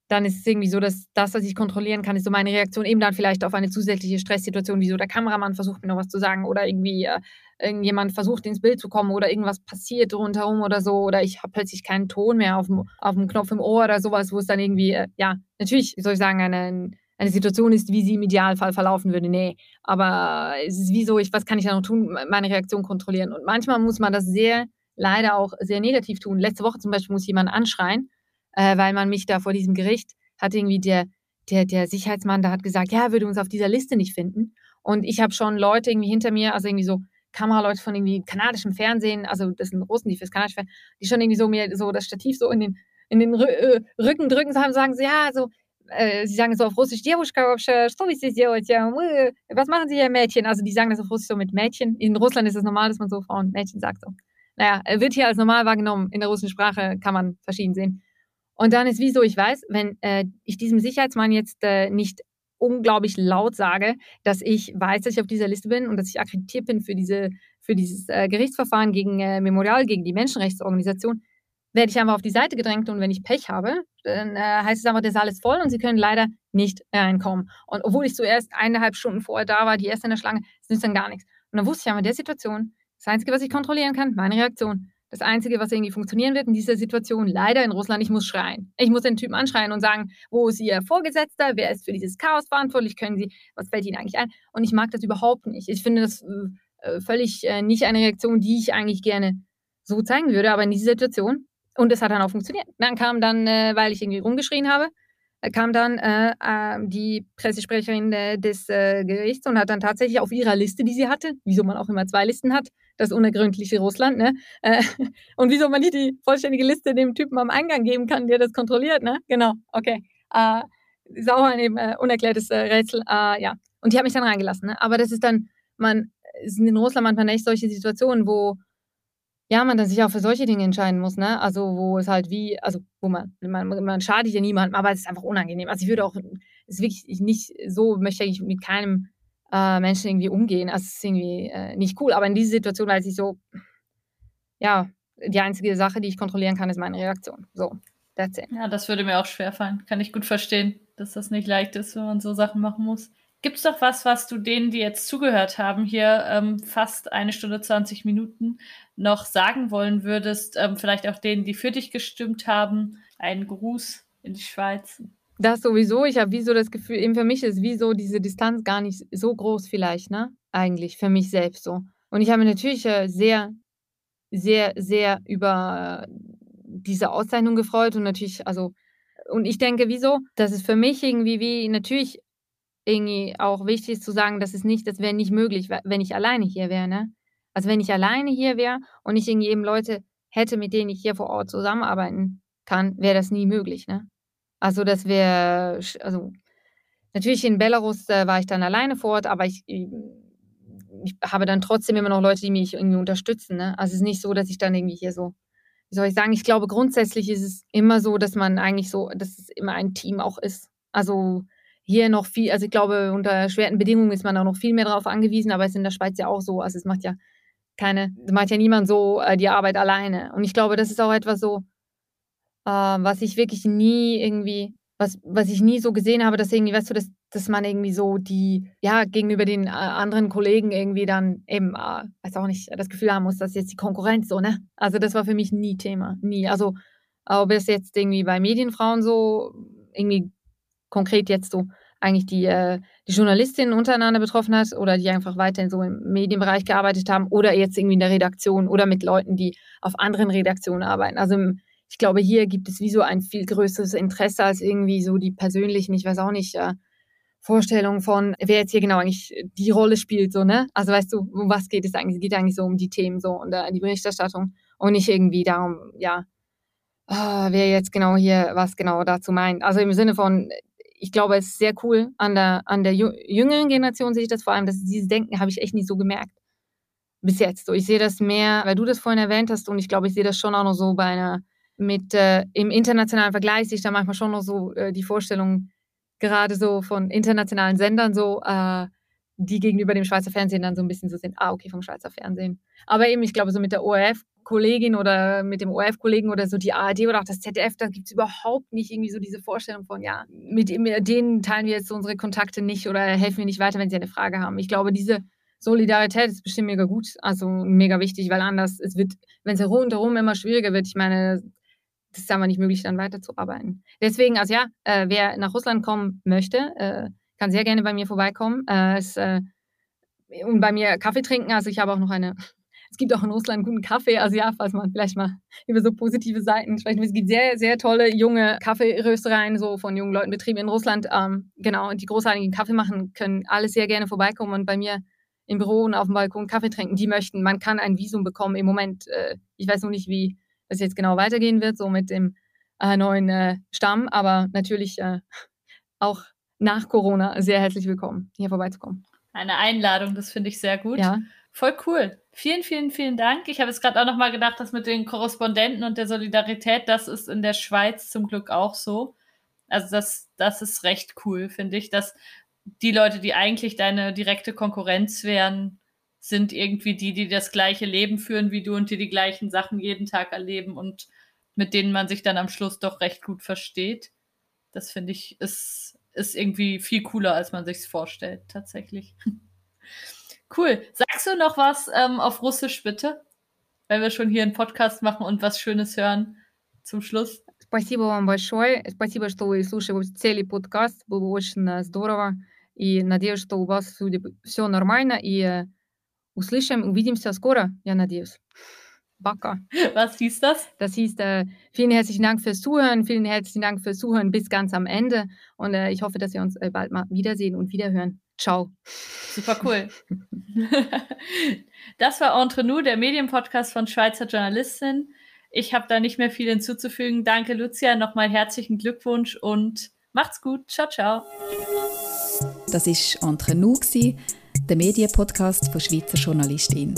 dann ist es irgendwie so, dass das, was ich kontrollieren kann, ist so meine Reaktion eben dann vielleicht auf eine zusätzliche Stresssituation, wie so der Kameramann versucht mir noch was zu sagen oder irgendwie äh, irgendjemand versucht ins Bild zu kommen oder irgendwas passiert rundherum oder so oder ich habe plötzlich keinen Ton mehr auf dem, auf dem Knopf im Ohr oder sowas, wo es dann irgendwie, äh, ja, natürlich, wie soll ich sagen, eine, eine Situation ist, wie sie im Idealfall verlaufen würde. Nee, aber es ist wie so, ich, was kann ich da noch tun? Meine Reaktion kontrollieren. Und manchmal muss man das sehr, leider auch sehr negativ tun. Letzte Woche zum Beispiel muss jemand anschreien, äh, weil man mich da vor diesem Gericht hat irgendwie der, der, der Sicherheitsmann da hat gesagt, ja, er würde uns auf dieser Liste nicht finden. Und ich habe schon Leute irgendwie hinter mir, also irgendwie so Kameraleute von irgendwie kanadischem Fernsehen, also das sind Russen, die fürs kanadische Fernsehen, die schon irgendwie so mir so das Stativ so in den, in den äh, Rücken drücken, sagen, sagen sie, ja, so, äh, sie sagen so auf Russisch, Девушка вообще, что вы здесь делаете? Мы, was machen Sie hier, Mädchen? Also die sagen das auf Russisch so mit Mädchen. In Russland ist es normal, dass man so Frauen Mädchen sagt. So. Naja, wird hier als normal wahrgenommen. In der russischen Sprache kann man verschieden sehen. Und dann ist wie so, ich weiß, wenn äh, ich diesem Sicherheitsmann jetzt äh, nicht unglaublich laut sage, dass ich weiß, dass ich auf dieser Liste bin und dass ich akkreditiert bin für, diese, für dieses äh, Gerichtsverfahren gegen äh, Memorial, gegen die Menschenrechtsorganisation, werde ich einfach auf die Seite gedrängt und wenn ich Pech habe, dann äh, heißt es einfach, der Saal ist voll und sie können leider nicht reinkommen. Und obwohl ich zuerst eineinhalb Stunden vorher da war, die erste in der Schlange, das nützt dann gar nichts. Und dann wusste ich aber in der Situation, das Einzige, was ich kontrollieren kann, meine Reaktion. Das Einzige, was irgendwie funktionieren wird in dieser Situation, leider in Russland, ich muss schreien. Ich muss den Typen anschreien und sagen, wo ist Ihr Vorgesetzter? Wer ist für dieses Chaos verantwortlich? Können Sie, was fällt Ihnen eigentlich ein? Und ich mag das überhaupt nicht. Ich finde das äh, völlig äh, nicht eine Reaktion, die ich eigentlich gerne so zeigen würde. Aber in dieser Situation und es hat dann auch funktioniert. Dann kam dann, äh, weil ich irgendwie rumgeschrien habe, äh, kam dann äh, äh, die Pressesprecherin äh, des äh, Gerichts und hat dann tatsächlich auf ihrer Liste, die sie hatte, wieso man auch immer zwei Listen hat, das unergründliche Russland, ne? Äh, und wieso man nicht die vollständige Liste dem Typen am Eingang geben kann, der das kontrolliert, ne? Genau, okay. Äh, ist auch ein äh, unerklärtes äh, Rätsel, äh, ja. Und die haben mich dann reingelassen, ne? Aber das ist dann, man, sind in Russland manchmal echt solche Situationen, wo ja, man dann sich auch für solche Dinge entscheiden muss, ne? Also, wo es halt wie, also, wo man, man, man schadet ja niemandem, aber es ist einfach unangenehm. Also, ich würde auch, es ist wirklich nicht so, möchte ich mit keinem äh, Menschen irgendwie umgehen. Also, es ist irgendwie äh, nicht cool. Aber in dieser Situation weiß ich so, ja, die einzige Sache, die ich kontrollieren kann, ist meine Reaktion. So, that's it. Ja, das würde mir auch schwerfallen. Kann ich gut verstehen, dass das nicht leicht ist, wenn man so Sachen machen muss. Gibt es doch was, was du denen, die jetzt zugehört haben, hier ähm, fast eine Stunde 20 Minuten noch sagen wollen würdest? Ähm, vielleicht auch denen, die für dich gestimmt haben. Einen Gruß in die Schweiz. Das sowieso. Ich habe wie so das Gefühl, eben für mich ist wie diese Distanz gar nicht so groß vielleicht, ne? Eigentlich für mich selbst so. Und ich habe natürlich äh, sehr, sehr, sehr über diese Auszeichnung gefreut und natürlich, also, und ich denke, wieso, dass es für mich irgendwie wie natürlich irgendwie auch wichtig ist zu sagen, dass es nicht, das wäre nicht möglich, wenn ich alleine hier wäre. Ne? Also wenn ich alleine hier wäre und ich irgendwie eben Leute hätte, mit denen ich hier vor Ort zusammenarbeiten kann, wäre das nie möglich. Ne? Also das wäre, also natürlich in Belarus äh, war ich dann alleine vor Ort, aber ich, ich habe dann trotzdem immer noch Leute, die mich irgendwie unterstützen. Ne? Also es ist nicht so, dass ich dann irgendwie hier so, wie soll ich sagen, ich glaube grundsätzlich ist es immer so, dass man eigentlich so, dass es immer ein Team auch ist. Also hier noch viel, also ich glaube, unter erschwerten Bedingungen ist man auch noch viel mehr darauf angewiesen, aber es ist in der Schweiz ja auch so. Also es macht ja keine, macht ja niemand so äh, die Arbeit alleine. Und ich glaube, das ist auch etwas so, äh, was ich wirklich nie irgendwie, was, was ich nie so gesehen habe, dass irgendwie, weißt du, dass, dass man irgendwie so die, ja, gegenüber den äh, anderen Kollegen irgendwie dann eben, äh, weiß auch nicht, das Gefühl haben muss, dass jetzt die Konkurrenz so, ne? Also das war für mich nie Thema, nie. Also ob es jetzt irgendwie bei Medienfrauen so irgendwie konkret jetzt so eigentlich die, äh, die Journalistinnen untereinander betroffen hat oder die einfach weiterhin so im Medienbereich gearbeitet haben oder jetzt irgendwie in der Redaktion oder mit Leuten, die auf anderen Redaktionen arbeiten. Also ich glaube, hier gibt es wie so ein viel größeres Interesse als irgendwie so die persönlichen, ich weiß auch nicht, äh, Vorstellungen von, wer jetzt hier genau eigentlich die Rolle spielt, so, ne? Also weißt du, um was geht es eigentlich? Es geht eigentlich so um die Themen so und äh, die Berichterstattung und nicht irgendwie darum, ja, äh, wer jetzt genau hier was genau dazu meint. Also im Sinne von, ich glaube, es ist sehr cool an der, an der jüngeren Generation sehe ich das vor allem, dass dieses Denken habe ich echt nicht so gemerkt. Bis jetzt. So, ich sehe das mehr, weil du das vorhin erwähnt hast und ich glaube, ich sehe das schon auch noch so bei einer, mit äh, im internationalen Vergleich sehe ich da manchmal schon noch so äh, die Vorstellung, gerade so von internationalen Sendern so, äh, die gegenüber dem Schweizer Fernsehen dann so ein bisschen so sind, ah, okay, vom Schweizer Fernsehen. Aber eben, ich glaube, so mit der ORF Kollegin oder mit dem ORF-Kollegen oder so die ARD oder auch das ZDF, da gibt es überhaupt nicht irgendwie so diese Vorstellung von, ja, mit, denen teilen wir jetzt unsere Kontakte nicht oder helfen wir nicht weiter, wenn sie eine Frage haben. Ich glaube, diese Solidarität ist bestimmt mega gut, also mega wichtig, weil anders, es wird, wenn es rundherum immer schwieriger wird, ich meine, das ist einfach nicht möglich, dann weiterzuarbeiten. Deswegen, also ja, äh, wer nach Russland kommen möchte, äh, kann sehr gerne bei mir vorbeikommen. Äh, es, äh, und bei mir Kaffee trinken. Also ich habe auch noch eine es gibt auch in Russland guten Kaffee. Also ja, falls man vielleicht mal über so positive Seiten sprechen will. Es gibt sehr, sehr tolle junge Kaffeeröstereien, so von jungen Leuten betrieben in Russland. Ähm, genau, die großartigen Kaffee machen, können alle sehr gerne vorbeikommen und bei mir im Büro und auf dem Balkon Kaffee trinken. Die möchten, man kann ein Visum bekommen. Im Moment, äh, ich weiß noch nicht, wie es jetzt genau weitergehen wird, so mit dem äh, neuen äh, Stamm, aber natürlich äh, auch nach Corona sehr herzlich willkommen, hier vorbeizukommen. Eine Einladung, das finde ich sehr gut. Ja. Voll cool. Vielen, vielen, vielen Dank. Ich habe jetzt gerade auch nochmal gedacht, dass mit den Korrespondenten und der Solidarität, das ist in der Schweiz zum Glück auch so. Also das, das ist recht cool, finde ich, dass die Leute, die eigentlich deine direkte Konkurrenz wären, sind irgendwie die, die das gleiche Leben führen wie du und die die gleichen Sachen jeden Tag erleben und mit denen man sich dann am Schluss doch recht gut versteht. Das finde ich ist, ist irgendwie viel cooler, als man sich vorstellt, tatsächlich. Cool. Sagst du noch was ähm, auf Russisch, bitte? Wenn wir schon hier einen Podcast machen und was Schönes hören zum Schluss. Спасибо вам большое. Спасибо, что вы слушали целый подкаст. Было очень э, здорово. И надеюсь, что у вас все нормально. И э, Услышим, увидимся скоро, я надеюсь. Baka. Was hieß das? Das hieß, äh, vielen herzlichen Dank fürs Zuhören, vielen herzlichen Dank fürs Zuhören bis ganz am Ende. Und äh, ich hoffe, dass wir uns äh, bald mal wiedersehen und wiederhören. Ciao. Super cool. das war Entre nous, der Medienpodcast von Schweizer Journalistin. Ich habe da nicht mehr viel hinzuzufügen. Danke, Lucia. Nochmal herzlichen Glückwunsch und macht's gut. Ciao, ciao. Das ist Entre nous. Gewesen der Medienpodcast von Schweizer Journalistin.